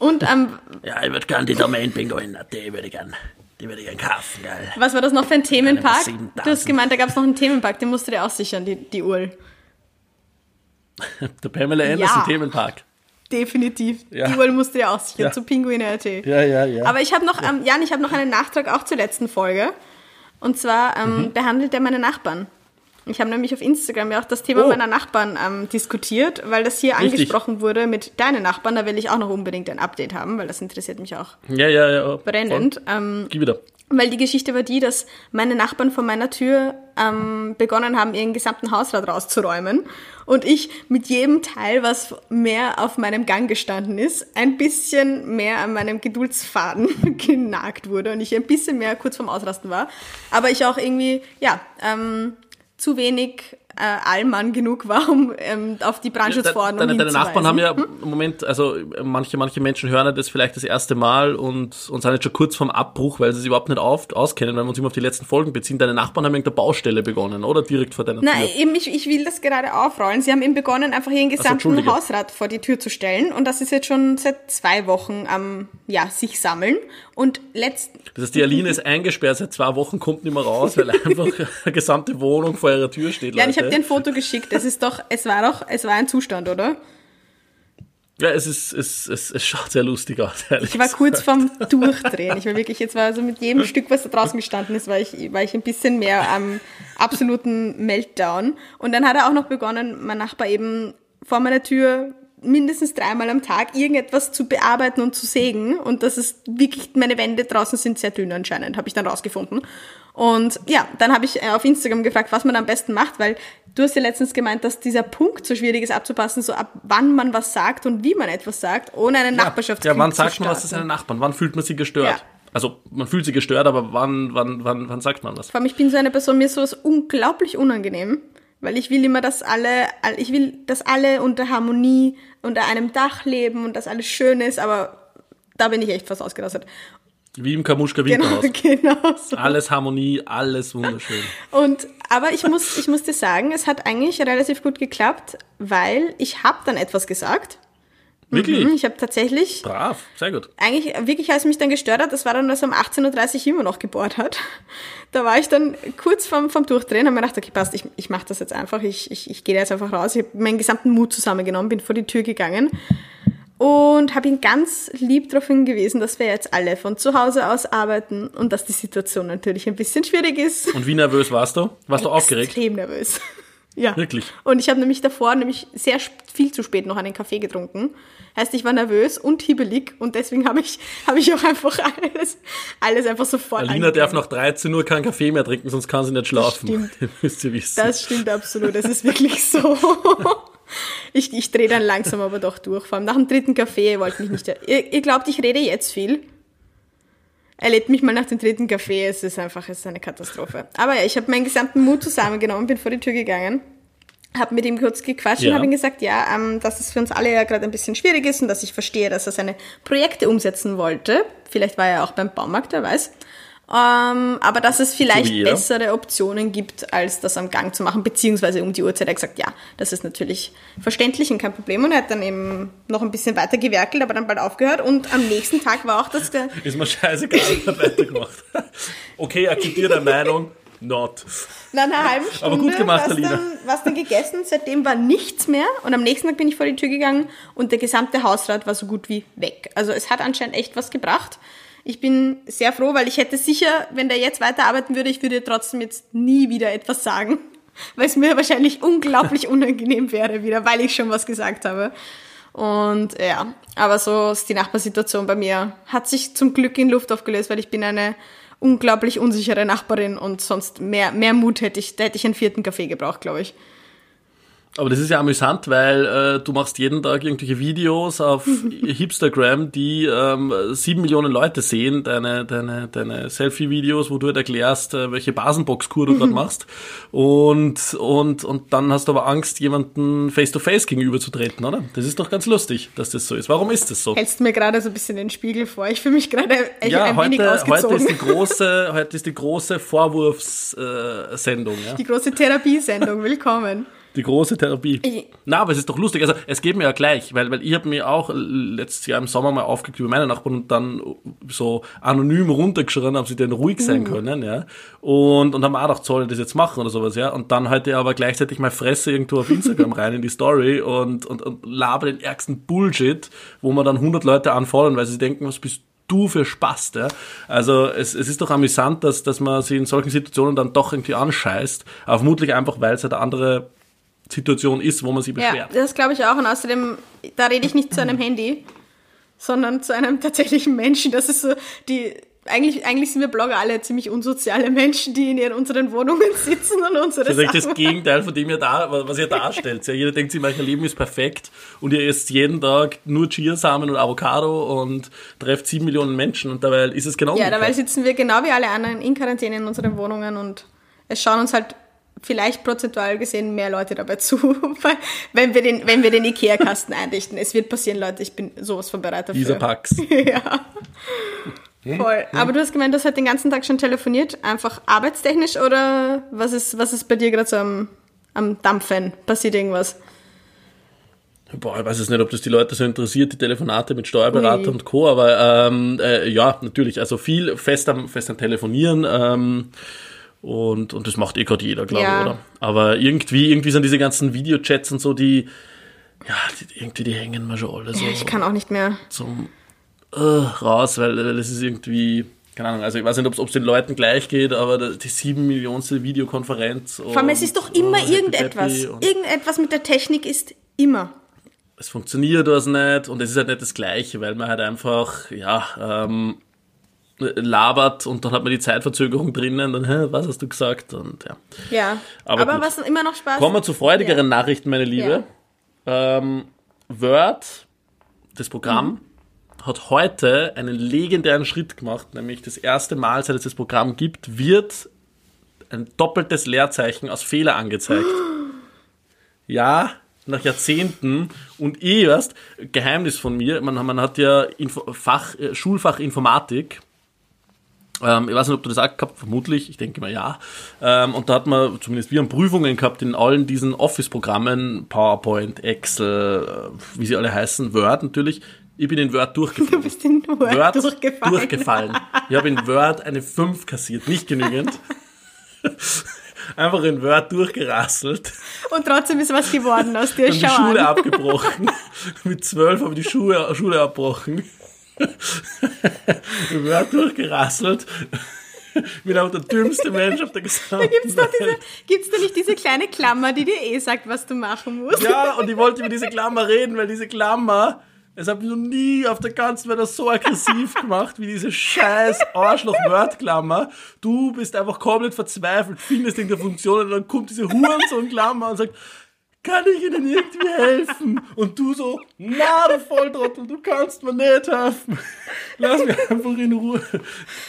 Und ähm, Ja, ich würde gerne die Domain Pinguin.at, würde ich gern, die würde ich gern kaufen, geil. was war das noch für ein Themenpark? Du hast 7000. gemeint, da gab es noch einen Themenpark, den musst du dir auch sichern, die, die Uhr. Der Pamela Anderson Ja. Themenpark. Definitiv. Ja. Die Uhr musst du dir auch sichern, Ja. zu Pinguine.at. Ja, ja, ja. Aber ich habe noch, ähm, Jan, ich habe noch einen Nachtrag auch zur letzten Folge. Und zwar ähm, Mhm. behandelt er meine Nachbarn. Ich habe nämlich auf Instagram ja auch das Thema Oh. meiner Nachbarn ähm, diskutiert, weil das hier Richtig. angesprochen wurde mit deinen Nachbarn. Da will ich auch noch unbedingt ein Update haben, weil das interessiert mich auch ja, ja, ja. brennend. Ähm, Geh wieder. weil die Geschichte war die, dass meine Nachbarn vor meiner Tür ähm, begonnen haben, ihren gesamten Hausrat rauszuräumen. Und ich mit jedem Teil, was mehr auf meinem Gang gestanden ist, ein bisschen mehr an meinem Geduldsfaden genagt wurde und ich ein bisschen mehr kurz vorm Ausrasten war. Aber ich auch irgendwie, ja, ähm, zu wenig äh, Allmann genug war, um ähm, auf die Brandschutzverordnung Deine, deine Nachbarn haben ja im Moment, also manche, manche Menschen hören das vielleicht das erste Mal und, und sind jetzt schon kurz vorm Abbruch, weil sie sich überhaupt nicht auf, auskennen, weil wir uns immer auf die letzten Folgen beziehen. Deine Nachbarn haben irgendeine Baustelle begonnen, oder? Direkt vor deiner Nein, Tür. eben, ich, ich will das gerade aufrollen. Sie haben eben begonnen, einfach ihren gesamten Entschuldige. Hausrat vor die Tür zu stellen. Und das ist jetzt schon seit zwei Wochen am, ja, sich sammeln. Und letzt, Das heißt, die Aline ist eingesperrt seit zwei Wochen, kommt nicht mehr raus, weil einfach eine gesamte Wohnung vor ihrer Tür steht. ja, ich habe dir ein Foto geschickt. Es ist doch, es war doch, es war ein Zustand, oder? ja, es ist, es, es, es schaut sehr lustig aus, ehrlich Ich war kurz gesagt. vorm Durchdrehen. Ich war wirklich, jetzt war also mit jedem Stück, was da draußen gestanden ist, war ich, war ich ein bisschen mehr am absoluten Meltdown. Und dann hat er auch noch begonnen, mein Nachbar eben vor meiner Tür mindestens dreimal am Tag irgendetwas zu bearbeiten und zu sägen. Und das ist wirklich, meine Wände draußen sind sehr dünn anscheinend, habe ich dann rausgefunden. Und ja, dann habe ich äh, auf Instagram gefragt, was man am besten macht, weil du hast ja letztens gemeint, dass dieser Punkt so schwierig ist abzupassen, so ab wann man was sagt und wie man etwas sagt, ohne einen ja, Nachbarschaftskrieg ja, wann zu sagt man was zu seinen Nachbarn? Wann fühlt man sich gestört? Ja. Also, man fühlt sich gestört, aber wann, wann, wann, wann sagt man was? Vor allem, ich bin so eine Person, mir ist sowas unglaublich unangenehm, weil ich will immer, dass alle, all- ich will, dass alle unter Harmonie, unter einem Dach leben und dass alles schön ist, aber da bin ich echt fast ausgerastet. Wie im Kamuschka Genau, Winterhaus. genau so. Alles Harmonie, alles wunderschön. Und, aber ich muss, ich muss dir sagen, es hat eigentlich relativ gut geklappt, weil ich habe dann etwas gesagt Wirklich? Mhm, Ich habe tatsächlich, Brav, sehr gut. eigentlich wirklich, als mich dann gestört hat, das war dann, als er um 18.30 Uhr immer noch gebohrt hat. Da war ich dann kurz vorm, vorm Durchdrehen, habe mir gedacht, okay, passt, ich, ich mache das jetzt einfach, ich, ich, ich gehe da jetzt einfach raus. Ich habe meinen gesamten Mut zusammengenommen, bin vor die Tür gegangen und habe ihn ganz lieb darauf hingewiesen, dass wir jetzt alle von zu Hause aus arbeiten und dass die Situation natürlich ein bisschen schwierig ist. Und wie nervös warst du? Warst du aufgeregt? Extrem nervös. Ja. Wirklich? Und ich habe nämlich davor nämlich sehr viel zu spät noch einen Kaffee getrunken. Heißt, ich war nervös und hibbelig und deswegen habe ich, habe ich auch einfach alles, alles einfach sofort Alina darf nach 13 Uhr keinen Kaffee mehr trinken, sonst kann sie nicht schlafen. stimmt. Müsst ihr wissen. Das stimmt absolut, das ist wirklich so. Ich, ich drehe dann langsam aber doch durch. Vor allem nach dem dritten Kaffee wollte mich nicht. Ihr, ihr glaubt, ich rede jetzt viel? Er lädt mich mal nach dem dritten Kaffee. Es ist einfach es ist eine Katastrophe. Aber ja, ich habe meinen gesamten Mut zusammengenommen, bin vor die Tür gegangen, habe mit ihm kurz gequatscht Ja. und habe ihm gesagt, ja, ähm, dass es für uns alle ja gerade ein bisschen schwierig ist und dass ich verstehe, dass er seine Projekte umsetzen wollte. Vielleicht war er auch beim Baumarkt, wer weiß. Ähm, aber dass es vielleicht jeder. bessere Optionen gibt, als das am Gang zu machen, beziehungsweise um die Uhrzeit. Er hat gesagt, ja, das ist natürlich verständlich und kein Problem. Und er hat dann eben noch ein bisschen weiter gewerkelt, aber dann bald aufgehört. Und am nächsten Tag war auch das, Ist mir scheißegal, hab weitergemacht. Okay, akzeptiere deine Meinung. Not. nach einer halben Stunde Aber gut gemacht, was dann, was dann gegessen. Seitdem war nichts mehr. Und am nächsten Tag bin ich vor die Tür gegangen und der gesamte Hausrat war so gut wie weg. Also es hat anscheinend echt was gebracht. Ich bin sehr froh, weil ich hätte sicher, wenn der jetzt weiterarbeiten würde, ich würde trotzdem jetzt nie wieder etwas sagen. Weil es mir wahrscheinlich unglaublich unangenehm wäre wieder, weil ich schon was gesagt habe. Und ja, aber so ist die Nachbarsituation bei mir. Hat sich zum Glück in Luft aufgelöst, weil ich bin eine unglaublich unsichere Nachbarin und sonst mehr, mehr Mut hätte ich, da hätte ich einen vierten Kaffee gebraucht, glaube ich. Aber das ist ja amüsant, weil äh, du machst jeden Tag irgendwelche Videos auf Hipstagram, die ähm, sieben Millionen Leute sehen, deine, deine, deine Selfie-Videos, wo du halt erklärst, äh, welche Basenbox-Kur du gerade machst. Und, und, und dann hast du aber Angst, jemanden face-to-face gegenüberzutreten, oder? Das ist doch ganz lustig, dass das so ist. Warum ist das so? Hältst du mir gerade so ein bisschen den Spiegel vor? Ich fühle mich gerade Ja, ein wenig heute, ausgezogen. heute ist die große, heute ist die große Vorwurfssendung, äh, ja. die große Therapiesendung, willkommen. Die große Therapie. Ich- Na, aber es ist doch lustig. Also es geht mir ja gleich, weil, weil ich habe mir auch letztes Jahr im Sommer mal aufgeregt über meine Nachbarn und dann so anonym runtergeschrien, ob sie denn ruhig sein können, ja. Und, und haben auch gedacht, soll ich das jetzt machen oder sowas, ja. Und dann heute aber gleichzeitig mal Fresse irgendwo auf Instagram rein in die Story und, und, und laber den ärgsten Bullshit, wo man dann 100 Leute anfordern, weil sie denken, was bist du für Spaß, ja? Also es, es ist doch amüsant, dass, dass man sie in solchen Situationen dann doch irgendwie anscheißt, aber vermutlich einfach, weil es halt andere Situation ist, wo man sich Ja, beschwert. das glaube ich auch. Und außerdem, da rede ich nicht zu einem Handy, sondern zu einem tatsächlichen Menschen. Das ist so die. Eigentlich, eigentlich sind wir Blogger alle ziemlich unsoziale Menschen, die in ihren, unseren Wohnungen sitzen und unsere Das ist eigentlich das Gegenteil von dem, ihr da, was ihr darstellt. Ja, jeder denkt sich, mein Leben ist perfekt und ihr esst jeden Tag nur Chiasamen und Avocado und trefft sieben Millionen Menschen und dabei ist es genau Ja, dabei sitzen wir genau wie alle anderen in Quarantäne in unseren Wohnungen und es schauen uns halt vielleicht prozentual gesehen mehr Leute dabei zu, weil- wenn wir den, wenn wir den Ikea-Kasten einrichten. Es wird passieren, Leute, ich bin sowas von bereit dafür. Dieser Pax. ja. Voll. Aber du hast gemeint, du hast halt den ganzen Tag schon telefoniert, einfach arbeitstechnisch oder was ist, was ist bei dir gerade so am, am Dampfen? Passiert irgendwas? Boah, ich weiß jetzt nicht, ob das die Leute so interessiert, die Telefonate mit Steuerberater Ui. und Co., aber ähm, äh, ja, natürlich, also viel fest am, fest am Telefonieren ähm, und, und das macht eh gerade jeder, glaube Ja. ich, oder? Aber irgendwie, irgendwie sind diese ganzen Videochats und so, die, ja, die, irgendwie, die hängen mir schon alle so Ich kann auch nicht mehr. zum äh, raus, weil, weil das ist irgendwie, keine Ahnung, also ich weiß nicht, ob es den Leuten gleich geht, aber die sieben Millionste Videokonferenz. Vor allem, es ist doch immer oh, irgendetwas. Irgendetwas mit der Technik ist immer. es funktioniert was nicht und es ist halt nicht das Gleiche, weil man halt einfach, ja, ähm, labert und dann hat man die Zeitverzögerung drinnen, dann, hä, was hast du gesagt? Und ja. Ja. Aber Aber, was immer noch Spaß Kommen wir zu freudigeren Ja. Nachrichten, meine Liebe. Ähm, Word, das Programm, hat heute einen legendären Schritt gemacht, nämlich das erste Mal, seit es das Programm gibt, wird ein doppeltes Leerzeichen aus Fehler angezeigt. Ja, nach Jahrzehnten und eh erst, Geheimnis von mir, man, man hat ja Info, Fach, Schulfach Informatik Ähm, ich weiß nicht, ob du das auch gehabt vermutlich, ich denke mal ja. Ähm, und da hat man, zumindest wir haben Prüfungen gehabt in allen diesen Office-Programmen, PowerPoint, Excel, äh, wie sie alle heißen, Word natürlich. Ich bin in Word durchgefallen. Du bist in Word, Word durchgefallen. durchgefallen. Ich habe in Word eine 5 kassiert, nicht genügend. Einfach in Word durchgerasselt. Und trotzdem ist was geworden aus dir. Dann die Schau Schule an. abgebrochen. Mit zwölf habe ich die Schule, Schule abgebrochen. in Word durchgerasselt. Bin auch der dümmste Mensch auf der gesamten Gibt's doch diese, Welt. gibt's da nicht diese kleine Klammer, die dir eh sagt, was du machen musst? Ja, und ich wollte über diese Klammer reden, weil diese Klammer, es hat mich noch nie auf der ganzen Welt so aggressiv gemacht, wie diese scheiß Arschloch-Word-Klammer. Du bist einfach komplett verzweifelt, findest in der Funktion und dann kommt diese Hurensohn-Klammer und sagt, kann ich Ihnen irgendwie helfen? Und du so, na, du Volltrottel, du kannst mir nicht helfen. Lass mich einfach in Ruhe.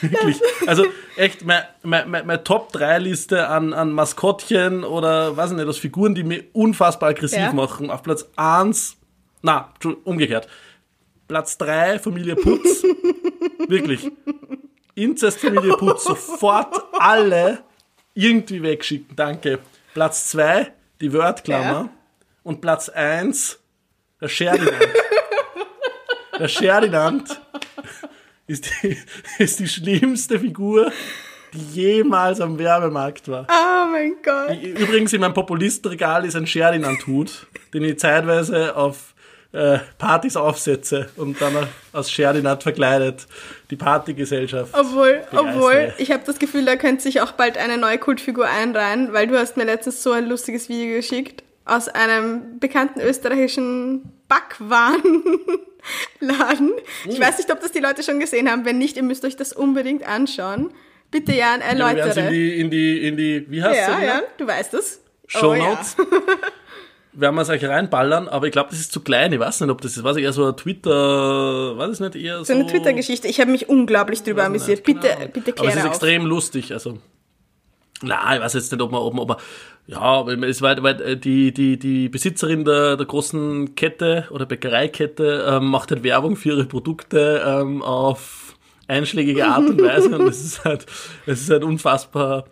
Wirklich. Also echt, meine, meine, meine, meine Top-3-Liste an, an Maskottchen oder, weiß ich nicht, aus Figuren, die mich unfassbar aggressiv Ja. machen. Auf Platz 1, na, umgekehrt. Platz 3, Familie Putz. Wirklich. Inzestfamilie Putz, sofort alle irgendwie wegschicken, danke. Platz 2, die Wordklammer. Ja. Und Platz 1, der Ferdinand. der Ferdinand ist die, ist die schlimmste Figur, die jemals am Werbemarkt war. Oh mein Gott. Übrigens in meinem Populistenregal ist ein Ferdinand-Hut, den ich zeitweise auf äh, Partys aufsetze und dann als Ferdinand verkleidet die Partygesellschaft. Obwohl, obwohl, ich habe das Gefühl, da könnte sich auch bald eine neue Kultfigur einreihen, weil du hast mir letztens so ein lustiges Video geschickt aus einem bekannten österreichischen Backwarenladen. Ich weiß nicht, ob das die Leute schon gesehen haben. Wenn nicht, ihr müsst euch das unbedingt anschauen. Bitte, Jan, Ja, werden es in erläutere. die, in die, in die, wie heißt Ja, sie? ja, du weißt es. Show Oh, ja. Werden wir es euch reinballern, aber ich glaube, das ist zu klein. Ich weiß nicht, ob das ist, weiß ich, eher so ein Twitter, weiß ich nicht, eher so. So eine Twitter-Geschichte. Ich habe mich unglaublich drüber amüsiert. Bitte, Ahnung. bitte Aber es ist auf. extrem lustig, also. Na, ich weiß jetzt nicht, ob man, ob man, ob man ja, es war, weil äh, die, die, die Besitzerin der, der großen Kette oder Bäckereikette ähm, macht halt Werbung für ihre Produkte ähm, auf einschlägige Art und Weise und es ist halt, es ist halt unfassbar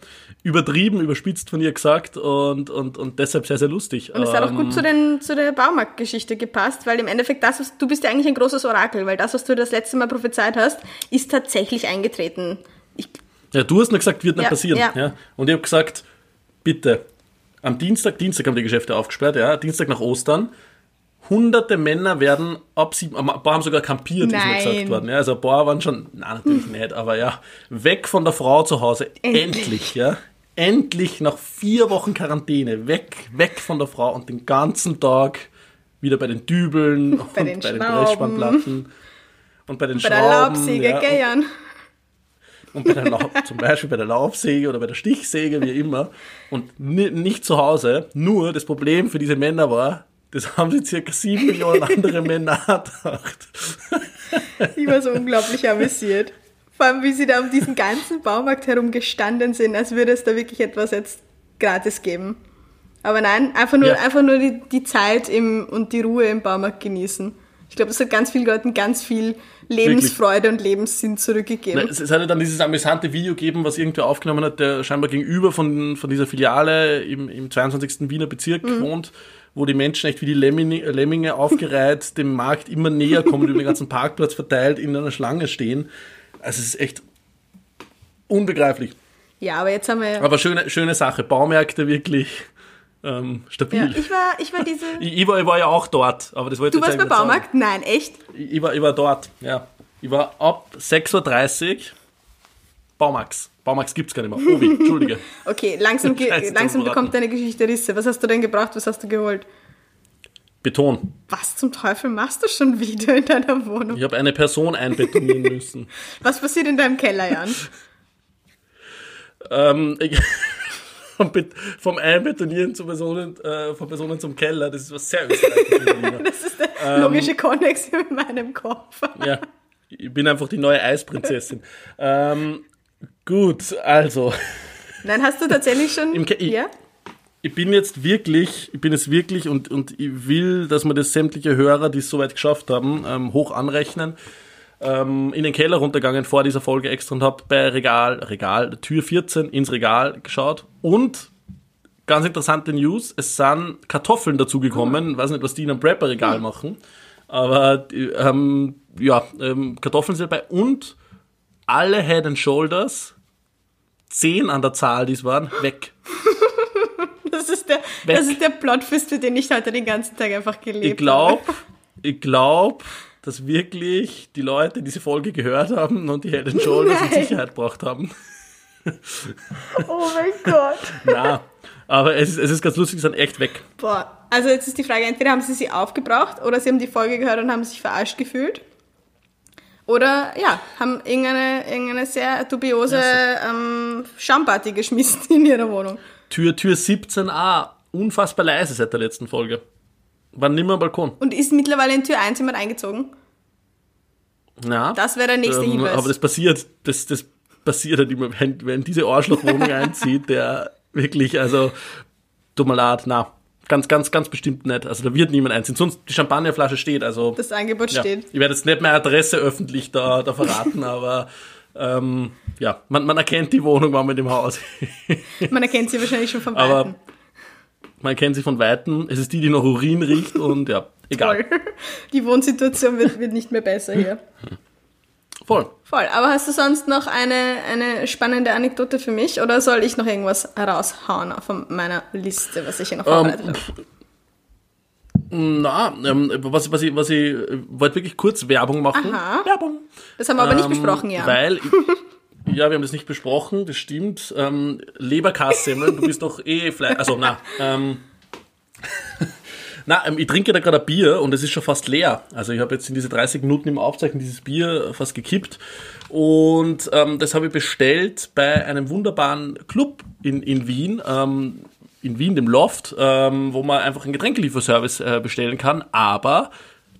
übertrieben, überspitzt von ihr gesagt und, und, und deshalb sehr, sehr lustig. Und es hat auch Ähm, gut zu, den, zu der Baumarktgeschichte gepasst, weil im Endeffekt das, was, du bist ja eigentlich ein großes Orakel, weil das, was du das letzte Mal prophezeit hast, ist tatsächlich eingetreten. Ich, Ja, du hast nur gesagt, wird nicht Ja, passieren. ja. Ja. Und ich habe gesagt, bitte, am Dienstag, Dienstag haben die Geschäfte aufgesperrt, ja, Dienstag nach Ostern. Hunderte Männer werden ab sieben, ein paar haben sogar kampiert, ist mir Nein. gesagt worden. Ja, also ein paar waren schon, nein, natürlich nicht, aber ja, weg von der Frau zu Hause. Endlich. Endlich, ja. Endlich nach vier Wochen Quarantäne, weg, weg von der Frau und den ganzen Tag wieder bei den Dübeln Bei und den bei den Schrauben. Pressspannplatten und bei den bei der Schrauben. Laubsäge, ja, gell, Jan? und bei der Laub, zum Beispiel bei der Laubsäge oder bei der Stichsäge, wie immer. Und ni- nicht zu Hause. Nur das Problem für diese Männer war, das haben sie circa sieben Millionen andere Männer gedacht. Ich war so unglaublich amüsiert. Vor allem, wie sie da um diesen ganzen Baumarkt herum gestanden sind, als würde es da wirklich etwas jetzt gratis geben. Aber nein, einfach nur, Ja. einfach nur die, die Zeit im, und die Ruhe im Baumarkt genießen. Ich glaube, es hat ganz vielen Leuten ganz viel Lebensfreude und Lebenssinn zurückgegeben. Es, es hat ja dann dieses amüsante Video gegeben, was irgendwer aufgenommen hat, der scheinbar gegenüber von, von dieser Filiale im, im 22. Wiener Bezirk wohnt, wo die Menschen echt wie die Lemminge, Lemminge aufgereiht dem Markt immer näher kommen, über den ganzen Parkplatz verteilt in einer Schlange stehen. Also es ist echt unbegreiflich. Ja, aber jetzt haben wir ja. Aber schöne, schöne Sache. Baumärkte wirklich ähm, stabil. ja ich, war, ich war diese. ich, ich, war, ich war ja auch dort, aber das wollte Du ich warst beim jetzt eigentlich Baumarkt? Nein, echt? sagen. Ich, ich, war, ich war dort, ja. Ich war ab 6.30 Uhr Baumax. Baumax gibt's gar nicht mehr. Obi, Entschuldige. Okay, langsam, langsam bekommt deine Geschichte Risse. Was hast du denn gebraucht? Was hast du geholt? Beton. Was zum Teufel machst du schon wieder in deiner Wohnung? Ich habe eine Person einbetonieren müssen. Was passiert in deinem Keller, Jan? ähm, ich, vom, Bet- vom Einbetonieren zu Personen, äh, von Personen zum Keller, das ist was sehr österreichisches. Das ist der Ähm. logische Konnex in meinem Kopf. Ja, ich bin einfach die neue Eisprinzessin. ähm, gut, also. Nein, hast du tatsächlich schon. Im Ke- ja? Ich bin jetzt wirklich, ich bin jetzt wirklich und, und ich will, dass wir das sämtliche Hörer, die es soweit geschafft haben, ähm, hoch anrechnen. ähm, in den Keller runtergegangen vor dieser Folge extra und habe bei Regal, Regal, Tür 14 ins Regal geschaut. Und ganz interessante News, es sind Kartoffeln dazugekommen, weiß nicht, was die in einem Prepper-Regal machen, aber ähm, ja, ähm, Kartoffeln sind dabei und alle Head and Shoulders, zehn an der Zahl, die es waren, weg. Das ist der, Weg. das ist der Plotfist, für den ich heute den ganzen Tag einfach gelebt Ich glaube, ich glaube, dass wirklich die Leute diese Folge gehört haben und die Head Shoulders in. Sicherheit gebracht haben. habe. Oh mein Gott. Ja, aber es ist, es ist ganz lustig, sie sind echt weg. Boah, also jetzt ist die Frage, entweder haben sie sie aufgebraucht oder sie haben die Folge gehört und haben sich verarscht gefühlt. Oder ja, haben irgendeine, irgendeine sehr dubiose ähm, Schaumparty geschmissen in ihrer Wohnung. Tür, Tür 17a, unfassbar leise seit der letzten Folge. War nimmer am Balkon. Und ist mittlerweile in Tür 1 jemand eingezogen? Ja. Das wäre der nächste ähm, Hinweis. Aber das passiert, das, das passiert halt immer, wenn, wenn diese Arschlochwohnung einzieht, der wirklich, also, leid, na, ganz, ganz, ganz bestimmt nicht. Also da wird niemand einziehen. Sonst die Champagnerflasche steht, also. das Angebot ja. steht. Ich werde jetzt nicht meine Adresse öffentlich da, da verraten, aber ähm, ja, man, man erkennt die Wohnung, man in dem Haus. Man erkennt sie wahrscheinlich schon Aber Weitem. man kennt sie von Weitem. Es ist die, die nach Urin riecht und ja, egal. Voll. Die Wohnsituation wird, wird nicht mehr besser hier. Voll. Voll. Aber hast du sonst noch eine, eine spannende Anekdote für mich oder soll ich noch irgendwas raushauen von meiner Liste, was ich hier noch vorbereitet habe? Na, ähm, was, was ich, was ich äh, wollte wirklich kurz Werbung machen. Aha. Werbung. Das haben wir aber nicht Ähm, besprochen, ja. Weil, ja, wir haben das nicht besprochen, das stimmt. Ähm, Leberkassemmeln, du bist doch eh Fleisch. Also, na, ähm, na, ähm, ich trinke da gerade ein Bier und es ist schon fast leer. Also ich habe jetzt in diese 30 Minuten im Aufzeichnen dieses Bier fast gekippt. Und ähm, das habe ich bestellt bei einem wunderbaren Club in, in Wien. Ähm, in Wien, dem Loft, ähm, wo man einfach einen Getränkelieferservice äh, bestellen kann. Aber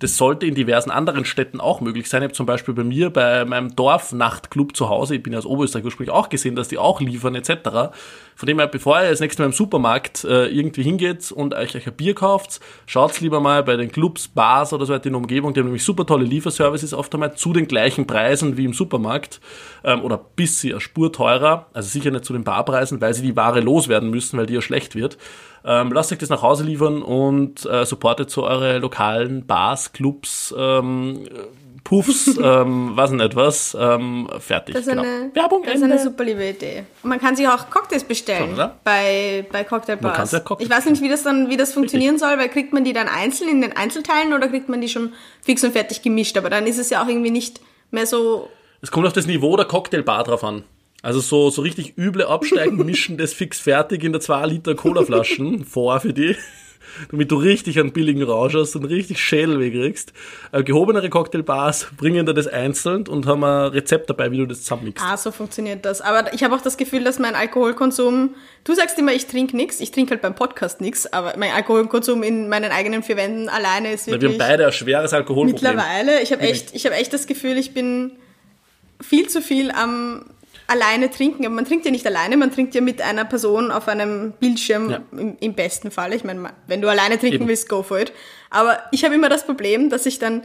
das sollte in diversen anderen Städten auch möglich sein. Ich habe zum Beispiel bei mir, bei meinem Dorfnachtclub zu Hause, ich bin aus Oberösterreich ursprünglich auch gesehen, dass die auch liefern etc. Von dem her, bevor ihr das nächste Mal im Supermarkt äh, irgendwie hingeht und euch, euch ein Bier kauft, schaut's lieber mal bei den Clubs, Bars oder so weiter in der Umgebung. Die haben nämlich super tolle Lieferservices oft einmal zu den gleichen Preisen wie im Supermarkt ähm, oder bis sie eine Spur teurer, also sicher nicht zu den Barpreisen, weil sie die Ware loswerden müssen, weil die ja schlecht wird. Ähm, lasst euch das nach Hause liefern und äh, supportet so eure lokalen Bars, Clubs, ähm, Puffs, ähm, was denn etwas. Ähm, fertig. Das ist, genau. eine, Werbung das ist Ende. eine super liebe Idee. Und man kann sich auch Cocktails bestellen Schon, bei, bei Cocktailbars. ja Cocktails ich weiß nicht, wie das dann wie das funktionieren soll, weil kriegt man die dann einzeln in den Einzelteilen oder kriegt man die schon fix und fertig gemischt? Aber dann ist es ja auch irgendwie nicht mehr so. Es kommt auf das Niveau der Cocktailbar drauf an. Also so, so richtig üble Absteigen, mischen das fix fertig in der 2 Liter Colaflaschen vor für die, damit du richtig einen billigen Rausch hast und richtig Schädelweh kriegst. Äh, gehobenere Cocktailbars bringen da das einzeln und haben ein Rezept dabei, wie du das zusammenmixst. Ah, so funktioniert das. Aber ich habe auch das Gefühl, dass mein Alkoholkonsum. Du sagst immer, ich trinke nichts. Ich trinke halt beim Podcast nichts. Aber mein Alkoholkonsum in meinen eigenen vier Wänden alleine ist Weil wirklich. wir haben beide ein schweres Alkoholproblem. Mittlerweile, ich habe echt, ich habe echt das Gefühl, ich bin viel zu viel am alleine trinken. Aber man trinkt ja nicht alleine, man trinkt ja mit einer Person auf einem Bildschirm Ja. im, im besten Fall. Ich meine, wenn du alleine trinken Eben. willst, go for it. Aber ich habe immer das Problem, dass ich dann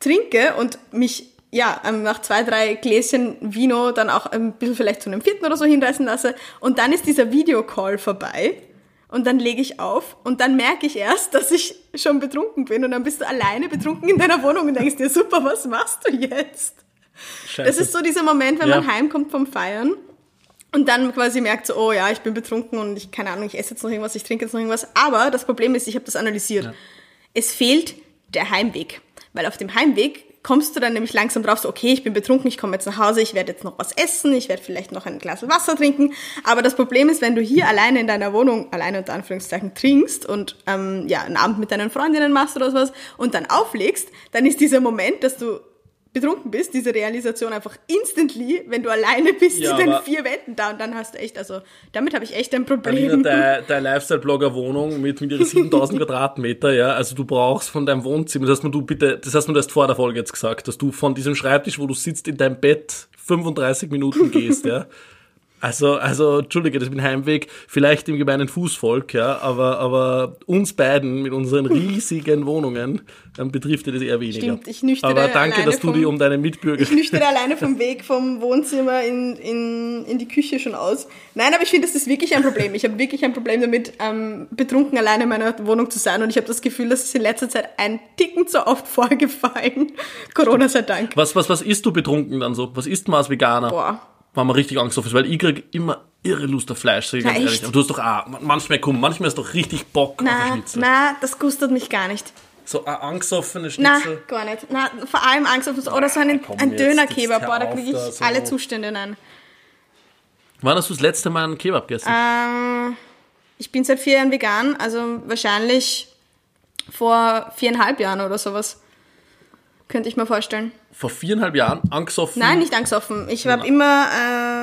trinke und mich ja, ähm, nach zwei, drei Gläschen Vino dann auch ein bisschen vielleicht zu einem vierten oder so hinreißen lasse. Und dann ist dieser Videocall vorbei. Und dann lege ich auf und dann merke ich erst, dass ich schon betrunken bin. Und dann bist du alleine betrunken in deiner Wohnung und denkst dir, super, was machst du jetzt? Scheiße. Das ist so dieser Moment, wenn Ja. man heimkommt vom Feiern und dann quasi merkt so, oh ja, ich bin betrunken und ich, keine Ahnung, ich esse jetzt noch irgendwas, ich trinke jetzt noch irgendwas. Aber das Problem ist, ich habe das analysiert. Es fehlt der Heimweg. Weil auf dem Heimweg kommst du dann nämlich langsam drauf, so, okay, ich bin betrunken, ich komme jetzt nach Hause, ich werde jetzt noch was essen, ich werde vielleicht noch ein Glas Wasser trinken. Aber das Problem ist, wenn du hier alleine in deiner Wohnung, alleine unter Anführungszeichen, trinkst und ähm, ja, einen Abend mit deinen Freundinnen machst oder sowas und dann auflegst, dann ist dieser Moment, dass du betrunken bist, diese Realisation einfach instantly, wenn du alleine bist, Ja, in den vier Wänden da und dann hast du echt, also damit habe ich echt ein Problem. deine, deine Lifestyle-Blogger-Wohnung mit, mit ihren 7000 Quadratmeter, ja, also du brauchst von deinem Wohnzimmer, das hast du bitte, das hast du erst vor der Folge jetzt gesagt, dass du von diesem Schreibtisch, wo du sitzt, in deinem Bett 35 Minuten gehst, ja. Also, also, Entschuldige, das ist ein Heimweg, vielleicht im gemeinen Fußvolk, ja, aber, aber uns beiden mit unseren riesigen Wohnungen dann betrifft das eher weniger. Stimmt, ich nüchtere aber danke, dass du vom- dich um deine Mitbürger Ich nüchtere alleine vom Weg vom Wohnzimmer in, in, in die Küche schon aus. Nein, aber ich finde, das ist wirklich ein Problem. Ich habe wirklich ein Problem damit, ähm, betrunken alleine in meiner Wohnung zu sein. Und ich habe das Gefühl, das ist in letzter Zeit ein Ticken zu oft vorgefallen. Corona sei Dank. Was, was, was isst du betrunken dann so? Was isst man als Veganer? Boah. Wenn man richtig Angst auf ist, weil ich krieg immer irre Lust auf Fleisch, sag ich Na, ganz ehrlich. echt? Aber du hast doch auch, manchmal komm, manchmal ist doch richtig Bock auf Na, Schnitzel. na, das gustert mich gar nicht. So ein angstoffene Na, Schnitzel. gar nicht. Na, vor allem Angst auf oder so einen, komm jetzt, Dönerkebab. jetzt Boah, da hör kriege ich auf, da so- alle Zustände nein. Wann hast du das letzte Mal einen Kebab gegessen? Ähm, ich bin seit vier Jahren vegan, also wahrscheinlich vor viereinhalb Jahren oder sowas. Könnte ich mir vorstellen. Vor viereinhalb Jahren angesoffen. Nein, nicht angstoffen. Ich habe immer,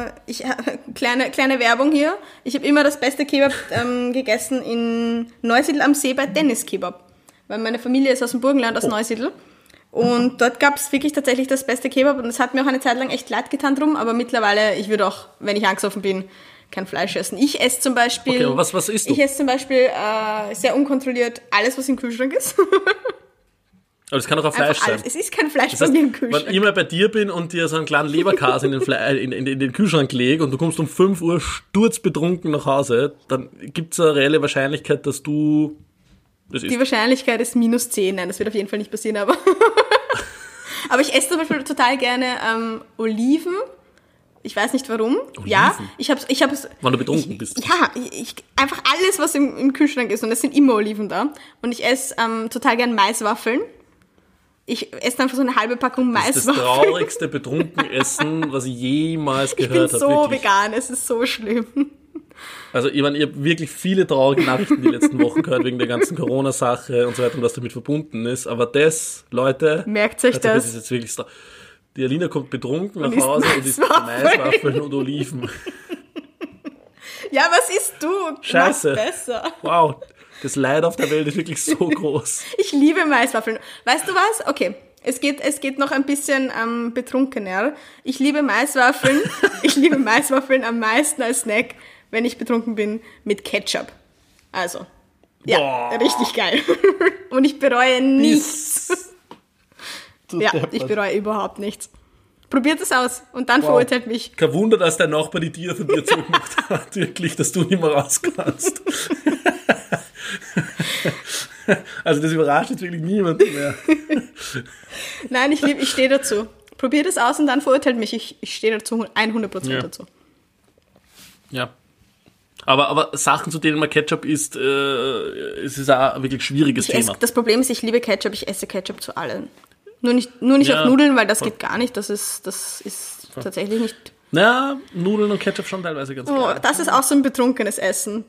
äh, ich, kleine, kleine Werbung hier. Ich habe immer das beste Kebab ähm, gegessen in Neusiedl am See bei Dennis Kebab. Weil meine Familie ist aus dem Burgenland, aus Neusiedl. Und dort gab es wirklich tatsächlich das beste Kebab. Und es hat mir auch eine Zeit lang echt leid getan drum. Aber mittlerweile, ich würde auch, wenn ich angesoffen bin, kein Fleisch essen. Ich esse zum Beispiel... Okay, was- was isst du? Ich esse zum Beispiel äh, sehr unkontrolliert alles, was im Kühlschrank ist. Aber das kann doch auch Fleisch Einfach alles. sein. Es ist kein Fleisch Das bei heißt, mir im wenn Kühlschrank. ich mal bei dir bin und dir so einen kleinen Leberkäse in äh, in, in, in den Kühlschrank lege und du kommst um 5 Uhr sturzbetrunken nach Hause, dann gibt es eine reelle Wahrscheinlichkeit, dass du das Die isst. Wahrscheinlichkeit ist minus 10. Nein, das wird auf jeden Fall nicht passieren, aber. aber ich esse zum Beispiel total gerne ähm, Oliven. Ich weiß nicht warum. Ja, ich hab's, ich hab's. Wann du betrunken ich, bist. Ja, ich, ich, einfach alles, was im, im Kühlschrank ist. Und es sind immer Oliven da. Und ich esse ähm, total gern Maiswaffeln. Ich esse einfach so eine halbe Packung Das ist das traurigste Betrunkenessen, was ich jemals ich bin gehört habe. so wirklich. vegan, es ist so schlimm. Also ich meine, ihr habt wirklich viele traurige Nachrichten die letzten Wochen gehört wegen der ganzen Corona-Sache und so weiter und was damit verbunden ist. Aber das, Leute, Merkt euch also das. ist jetzt wirklich. Die Alina kommt betrunken nach Hause und isst Maiswaffeln. Maiswaffeln und Oliven. Ja, was isst du? Scheiße. Mach's besser. Wow, das Leid auf der Welt ist wirklich so groß. Ich liebe Maiswaffeln. Weißt du was? Okay. Es geht, es geht noch ein bisschen ähm, betrunkener. Ich liebe Maiswaffeln. ich liebe Maiswaffeln am meisten als Snack, wenn ich betrunken bin, mit Ketchup. Also. Ja, Boah. richtig geil. Und ich bereue nichts. Ja, Deppert. ich bereue überhaupt nichts. Probiert es aus und dann verurteilt mich. Kein Wunder, dass dein Nachbar die Tiere von dir zugemacht hat, wirklich, dass du nicht mehr raus kannst. Also das überrascht jetzt wirklich niemanden mehr. Nein, ich liebe, ich stehe dazu. Probiert es aus und dann verurteilt mich. Ich, ich stehe dazu 100% Ja. dazu. Ja. Aber, aber Sachen, zu denen man Ketchup isst, äh, es ist auch ein wirklich schwieriges Ich esse, Thema. das Problem ist, ich liebe Ketchup, ich esse Ketchup zu allem. Nur nicht, nur nicht Ja, auf Nudeln, weil das voll. geht gar nicht. Das ist, das ist tatsächlich nicht. Na, Nudeln und Ketchup schon teilweise ganz Oh, geil. das ist auch so ein betrunkenes Essen.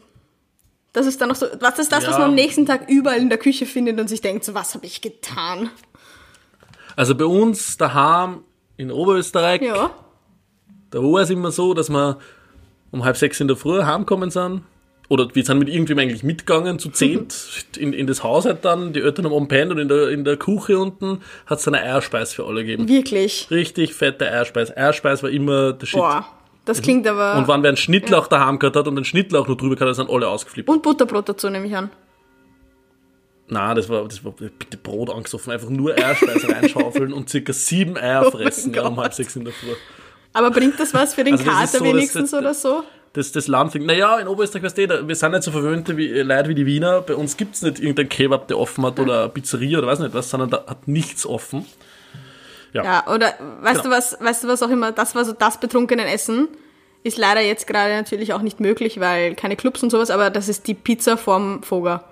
Das ist dann noch so, was ist das, was Ja. man am nächsten Tag überall in der Küche findet und sich denkt, so was habe ich getan? Also bei uns daheim in Oberösterreich, Ja. da war es immer so, dass wir um halb sechs in der Früh heimgekommen sind. Oder wir sind mit irgendwem eigentlich mitgegangen, zu zehnt, in, in das Haus halt dann. Die Eltern haben oben pennt und in der, in der Küche unten hat es eine Eierspeis für alle gegeben. Wirklich. Richtig fette Eierspeis. Eierspeis war immer der Shit. Boah. Das klingt aber. Und wenn wer einen Schnittlauch daheim gehabt hat und einen Schnittlauch noch drüber gehabt hat, sind alle ausgeflippt. und Butterbrot dazu nehme ich an. Nein, das war, das war bitte Brot angesoffen, einfach nur Eierspeis reinschaufeln und circa sieben Eier Oh fressen ja, um halb sechs in der Früh. Aber bringt das was für den Also das Kater so, das- wenigstens das- oder so? Das, das Land, naja, in Oberösterreich, weißt du, wir sind nicht so verwöhnte wie, äh, Leute wie die Wiener. Bei uns gibt's nicht irgendein Kebab, der offen hat oder eine Pizzeria oder weiß nicht was, sondern da hat nichts offen. Ja, oder weißt Genau. du was, weißt du was auch immer, das war so das betrunkenen Essen, ist leider jetzt gerade natürlich auch nicht möglich, weil keine Clubs und sowas, aber das ist die Pizza vorm Foger.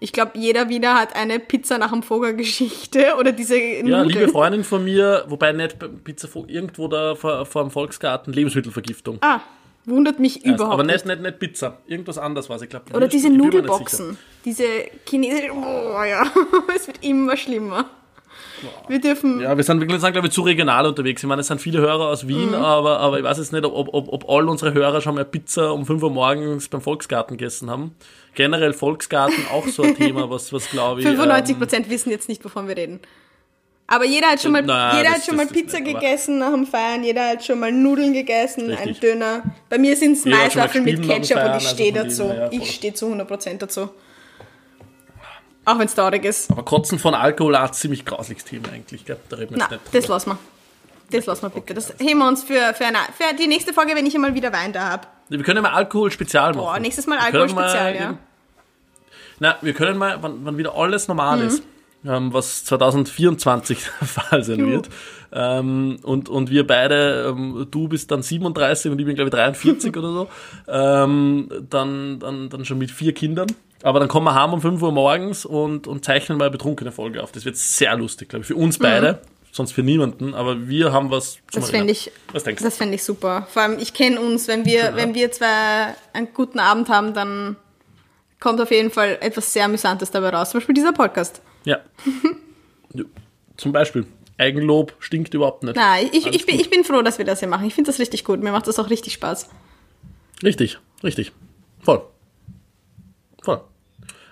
Ich glaube, jeder Wiener hat eine Pizza nach dem Foger-Geschichte oder diese Ja, Nudeln. liebe Freundin von mir, wobei nicht Pizza irgendwo da vor, vor dem Volksgarten, Lebensmittelvergiftung. Ah, wundert mich Heißt, überhaupt aber nicht. nicht, nicht, Pizza. Irgendwas anderes war es, ich glaube. Oder diese Nudelboxen, diese chinesischen, oh ja, es wird immer schlimmer. Wir dürfen, Ja, wir sind, wir sind glaube ich, zu regional unterwegs. Ich meine, es sind viele Hörer aus Mhm. Wien, aber, aber ich weiß jetzt nicht, ob, ob, ob all unsere Hörer schon mal Pizza um 5 Uhr morgens beim Volksgarten gegessen haben. Generell Volksgarten auch so ein Thema, was, was glaube ich. 95 ähm, Prozent wissen jetzt nicht, wovon wir reden. Aber jeder hat schon mal, Na, jeder das- hat schon das- mal das Pizza nicht, gegessen nach dem Feiern, jeder hat schon mal Nudeln gegessen, ein Richtig. Döner. Bei mir sind es Maiswaffeln mit Ketchup und ich also stehe dem dazu. ja, ich stehe zu 100% dazu. Auch wenn es traurig ist. Aber Kotzen von Alkohol hat ziemlich grausliches Thema eigentlich, gell? Da reden wir jetzt nicht das lassen wir. Das lassen wir bitte. Das heben wir uns für, für, eine, für die nächste Folge, wenn ich einmal wieder Wein da habe. Wir können mal Alkohol-Spezial machen. Boah, nächstes Mal Alkohol-Spezial, ja. Na, wir können mal, wann, wann wieder alles Mhm. normal ist, ähm, was 2024 der Fall sein Juhu. wird. Ähm, und, und wir beide, ähm, du bist dann 37 und ich bin glaube ich 43 oder so, ähm, dann, dann, dann schon mit vier Kindern. Aber dann kommen wir heim um 5 Uhr morgens und, und zeichnen mal eine betrunkene Folge auf. Das wird sehr lustig, glaube ich, für uns beide, sonst für niemanden. Aber wir haben was zum Mhm. Das ich, Was denkst du? das fände ich super. Vor allem, ich kenne uns, wenn wir, Schön, wenn wir zwei einen guten Abend haben, dann kommt auf jeden Fall etwas sehr Amüsantes dabei raus. Zum Beispiel dieser Podcast. Ja. Ja. Zum Beispiel. Eigenlob stinkt überhaupt nicht. Nein, ich, ich, bin, ich bin froh, dass wir das hier machen. Ich finde das richtig gut. Mir macht das auch richtig Spaß. Richtig, richtig. Voll. Voll.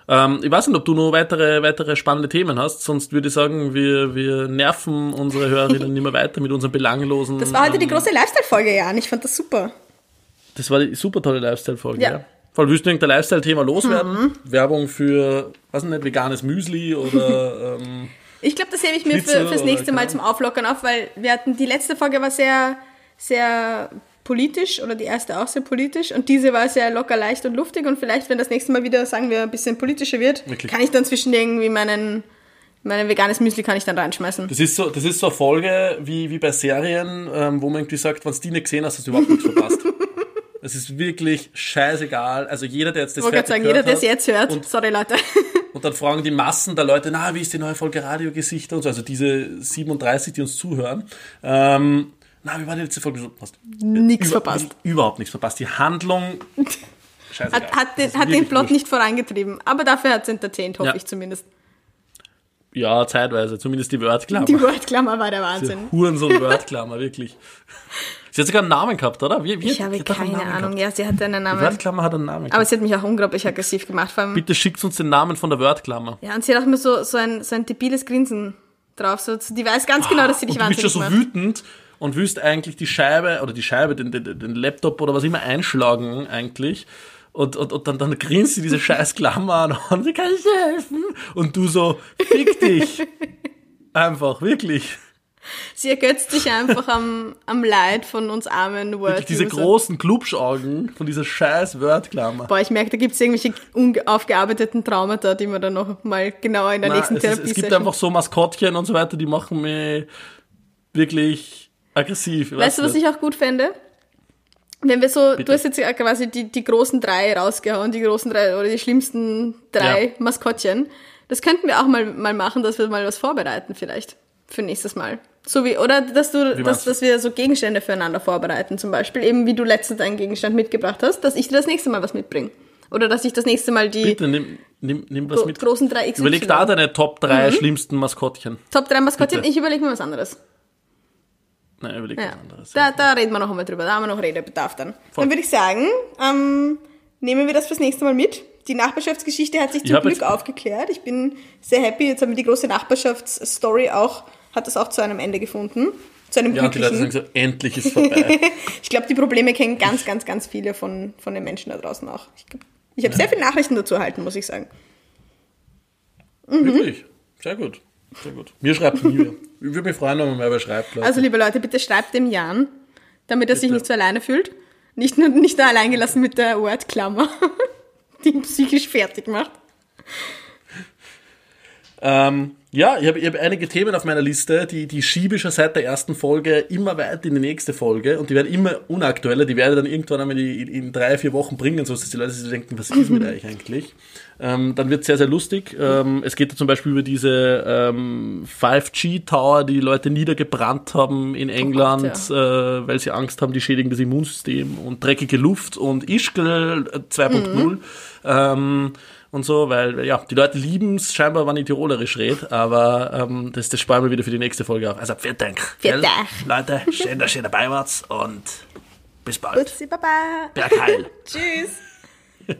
Ähm, ich weiß nicht, ob du noch weitere, weitere spannende Themen hast, sonst würde ich sagen, wir, wir nerven unsere Hörerinnen nicht mehr weiter mit unseren belanglosen. Das war heute die ähm, große Lifestyle-Folge, Jan. Ich fand das super. Das war die super tolle Lifestyle-Folge, Ja. ja. Voll, willst du irgendein Lifestyle-Thema loswerden? Mhm. Werbung für, weiß nicht, veganes Müsli oder, ähm, Ich glaube, das hebe ich mir für, fürs nächste Mal zum Auflockern auf, weil wir hatten, die letzte Folge war sehr, sehr politisch oder die erste auch sehr politisch und diese war sehr locker, leicht und luftig und vielleicht, wenn das nächste Mal wieder, sagen wir, ein bisschen politischer wird, Wirklich? kann ich dann zwischen irgendwie meinen, mein veganes Müsli kann ich dann reinschmeißen. Das ist so, das ist so eine Folge wie, wie bei Serien, ähm, wo man irgendwie sagt, wenn du die nicht gesehen hast, hast du überhaupt nichts verpasst. Es ist wirklich scheißegal. Also jeder, der jetzt das Ich gerade sagen, jeder, der es jetzt hört, Und, sorry Leute. und dann fragen die Massen der Leute, na, wie ist die neue Folge Radiogesichter und so, also diese 37, die uns zuhören. Ähm, na, wie war die letzte Folge? So, Hast Nichts über- verpasst. Überhaupt nichts verpasst. Die Handlung. Hat, hat, den, hat den Plot wurscht. nicht vorangetrieben, aber dafür hat es entertained, hoffe Ja. ich zumindest. Ja, zeitweise, zumindest die Wordklammer. Die Wordklammer war der Wahnsinn. Hurensohn-Wordklammer, wirklich. Sie hat sogar einen Namen gehabt, oder? Wie, wie Ich habe die keine Ahnung. gehabt. Ja, sie hatte einen Die Namen. Wordklammer hat einen Namen gehabt. Aber sie hat mich auch unglaublich aggressiv gemacht. Vor allem, Bitte schickt uns den Namen von der Wordklammer. Ja, und sie hat auch immer so, so, ein, so ein debiles Grinsen drauf. So, die weiß ganz genau, dass sie dich und du bist schon wahnsinnig so macht. wütend und willst eigentlich die Scheibe oder die Scheibe, den, den, den Laptop oder was immer einschlagen eigentlich. Und, und, und dann, dann grinst sie diese scheiß Klammer an und sie kann ich helfen? Und du so, fick dich. Einfach, wirklich. Sie ergötzt sich einfach am, am Leid von uns armen wirklich diese großen Klubschaugen von dieser scheiß Wordklammer. Boah, ich merke, da gibt's irgendwelche unaufgearbeiteten Traumata, die wir dann noch mal genauer in der Nein, nächsten es, ist, Therapie es gibt einfach so Maskottchen und so weiter, die machen mich wirklich aggressiv. Weißt du, was ich auch gut fände? Wenn wir so, Bitte. du hast jetzt quasi die, die großen drei rausgehauen, die großen drei oder die schlimmsten drei Ja. Maskottchen. Das könnten wir auch mal, mal machen, dass wir mal was vorbereiten vielleicht für nächstes Mal. So wie, oder dass du, dass, dass wir so Gegenstände füreinander vorbereiten zum Beispiel. Eben wie du letztens einen Gegenstand mitgebracht hast, dass ich dir das nächste Mal was mitbringe. Oder dass ich das nächste Mal die Bitte, nimm, nimm, nimm was mit. großen drei XY. Überleg da deine Top 3 schlimmsten Maskottchen. Top 3 Maskottchen, Bitte. ich überlege mir was anderes. Nein, überleg Ja, was anderes. da, da reden wir noch einmal drüber, da haben wir noch Redebedarf dann. Dann würde ich sagen, ähm, nehmen wir das fürs nächste Mal mit. Die Nachbarschaftsgeschichte hat sich Ich zum Glück aufgeklärt. Ich bin sehr happy. Jetzt haben wir die große Nachbarschaftsstory auch, hat das auch zu einem Ende gefunden. Zu einem Ja, und die Leute sagen so, endlich ist vorbei. ich glaube, die Probleme kennen ganz, ganz, ganz viele von, von den Menschen da draußen auch. Ich, ich habe sehr viele Nachrichten dazu erhalten, muss ich sagen. Wirklich? Sehr gut. Sehr gut. Mir schreibt nie wer. Ich würde mich freuen, wenn man mehr wer schreibt. Leute. Also, liebe Leute, bitte schreibt dem Jan, damit er sich Bitte. nicht so alleine fühlt. Nicht nur nicht nur allein gelassen mit der Wordklammer, die ihn psychisch fertig macht. Ähm, ja, ich habe hab einige Themen auf meiner Liste, die, die schiebe ich schon seit der ersten Folge immer weiter in die nächste Folge und die werden immer unaktueller, die werde ich dann irgendwann einmal in, in drei, vier Wochen bringen, so dass die Leute sich denken, was ist mit euch eigentlich? Ähm, dann wird sehr, sehr lustig. Ähm, es geht da zum Beispiel über diese ähm, 5G-Tower, die Leute niedergebrannt haben in England, Gott, äh, weil sie Angst haben, die schädigen das Immunsystem und dreckige Luft und Ischgl äh, 2.0. Ähm, und so, weil ja, die Leute lieben es scheinbar, wenn ich Tirolerisch rede, aber ähm, das, das sparen wir wieder für die nächste Folge auf. Also vielen Dank. Vielen gell? Dank. Leute, schön, dass ihr dabei wart und bis bald. Bussi, Baba. Bergheil. Tschüss.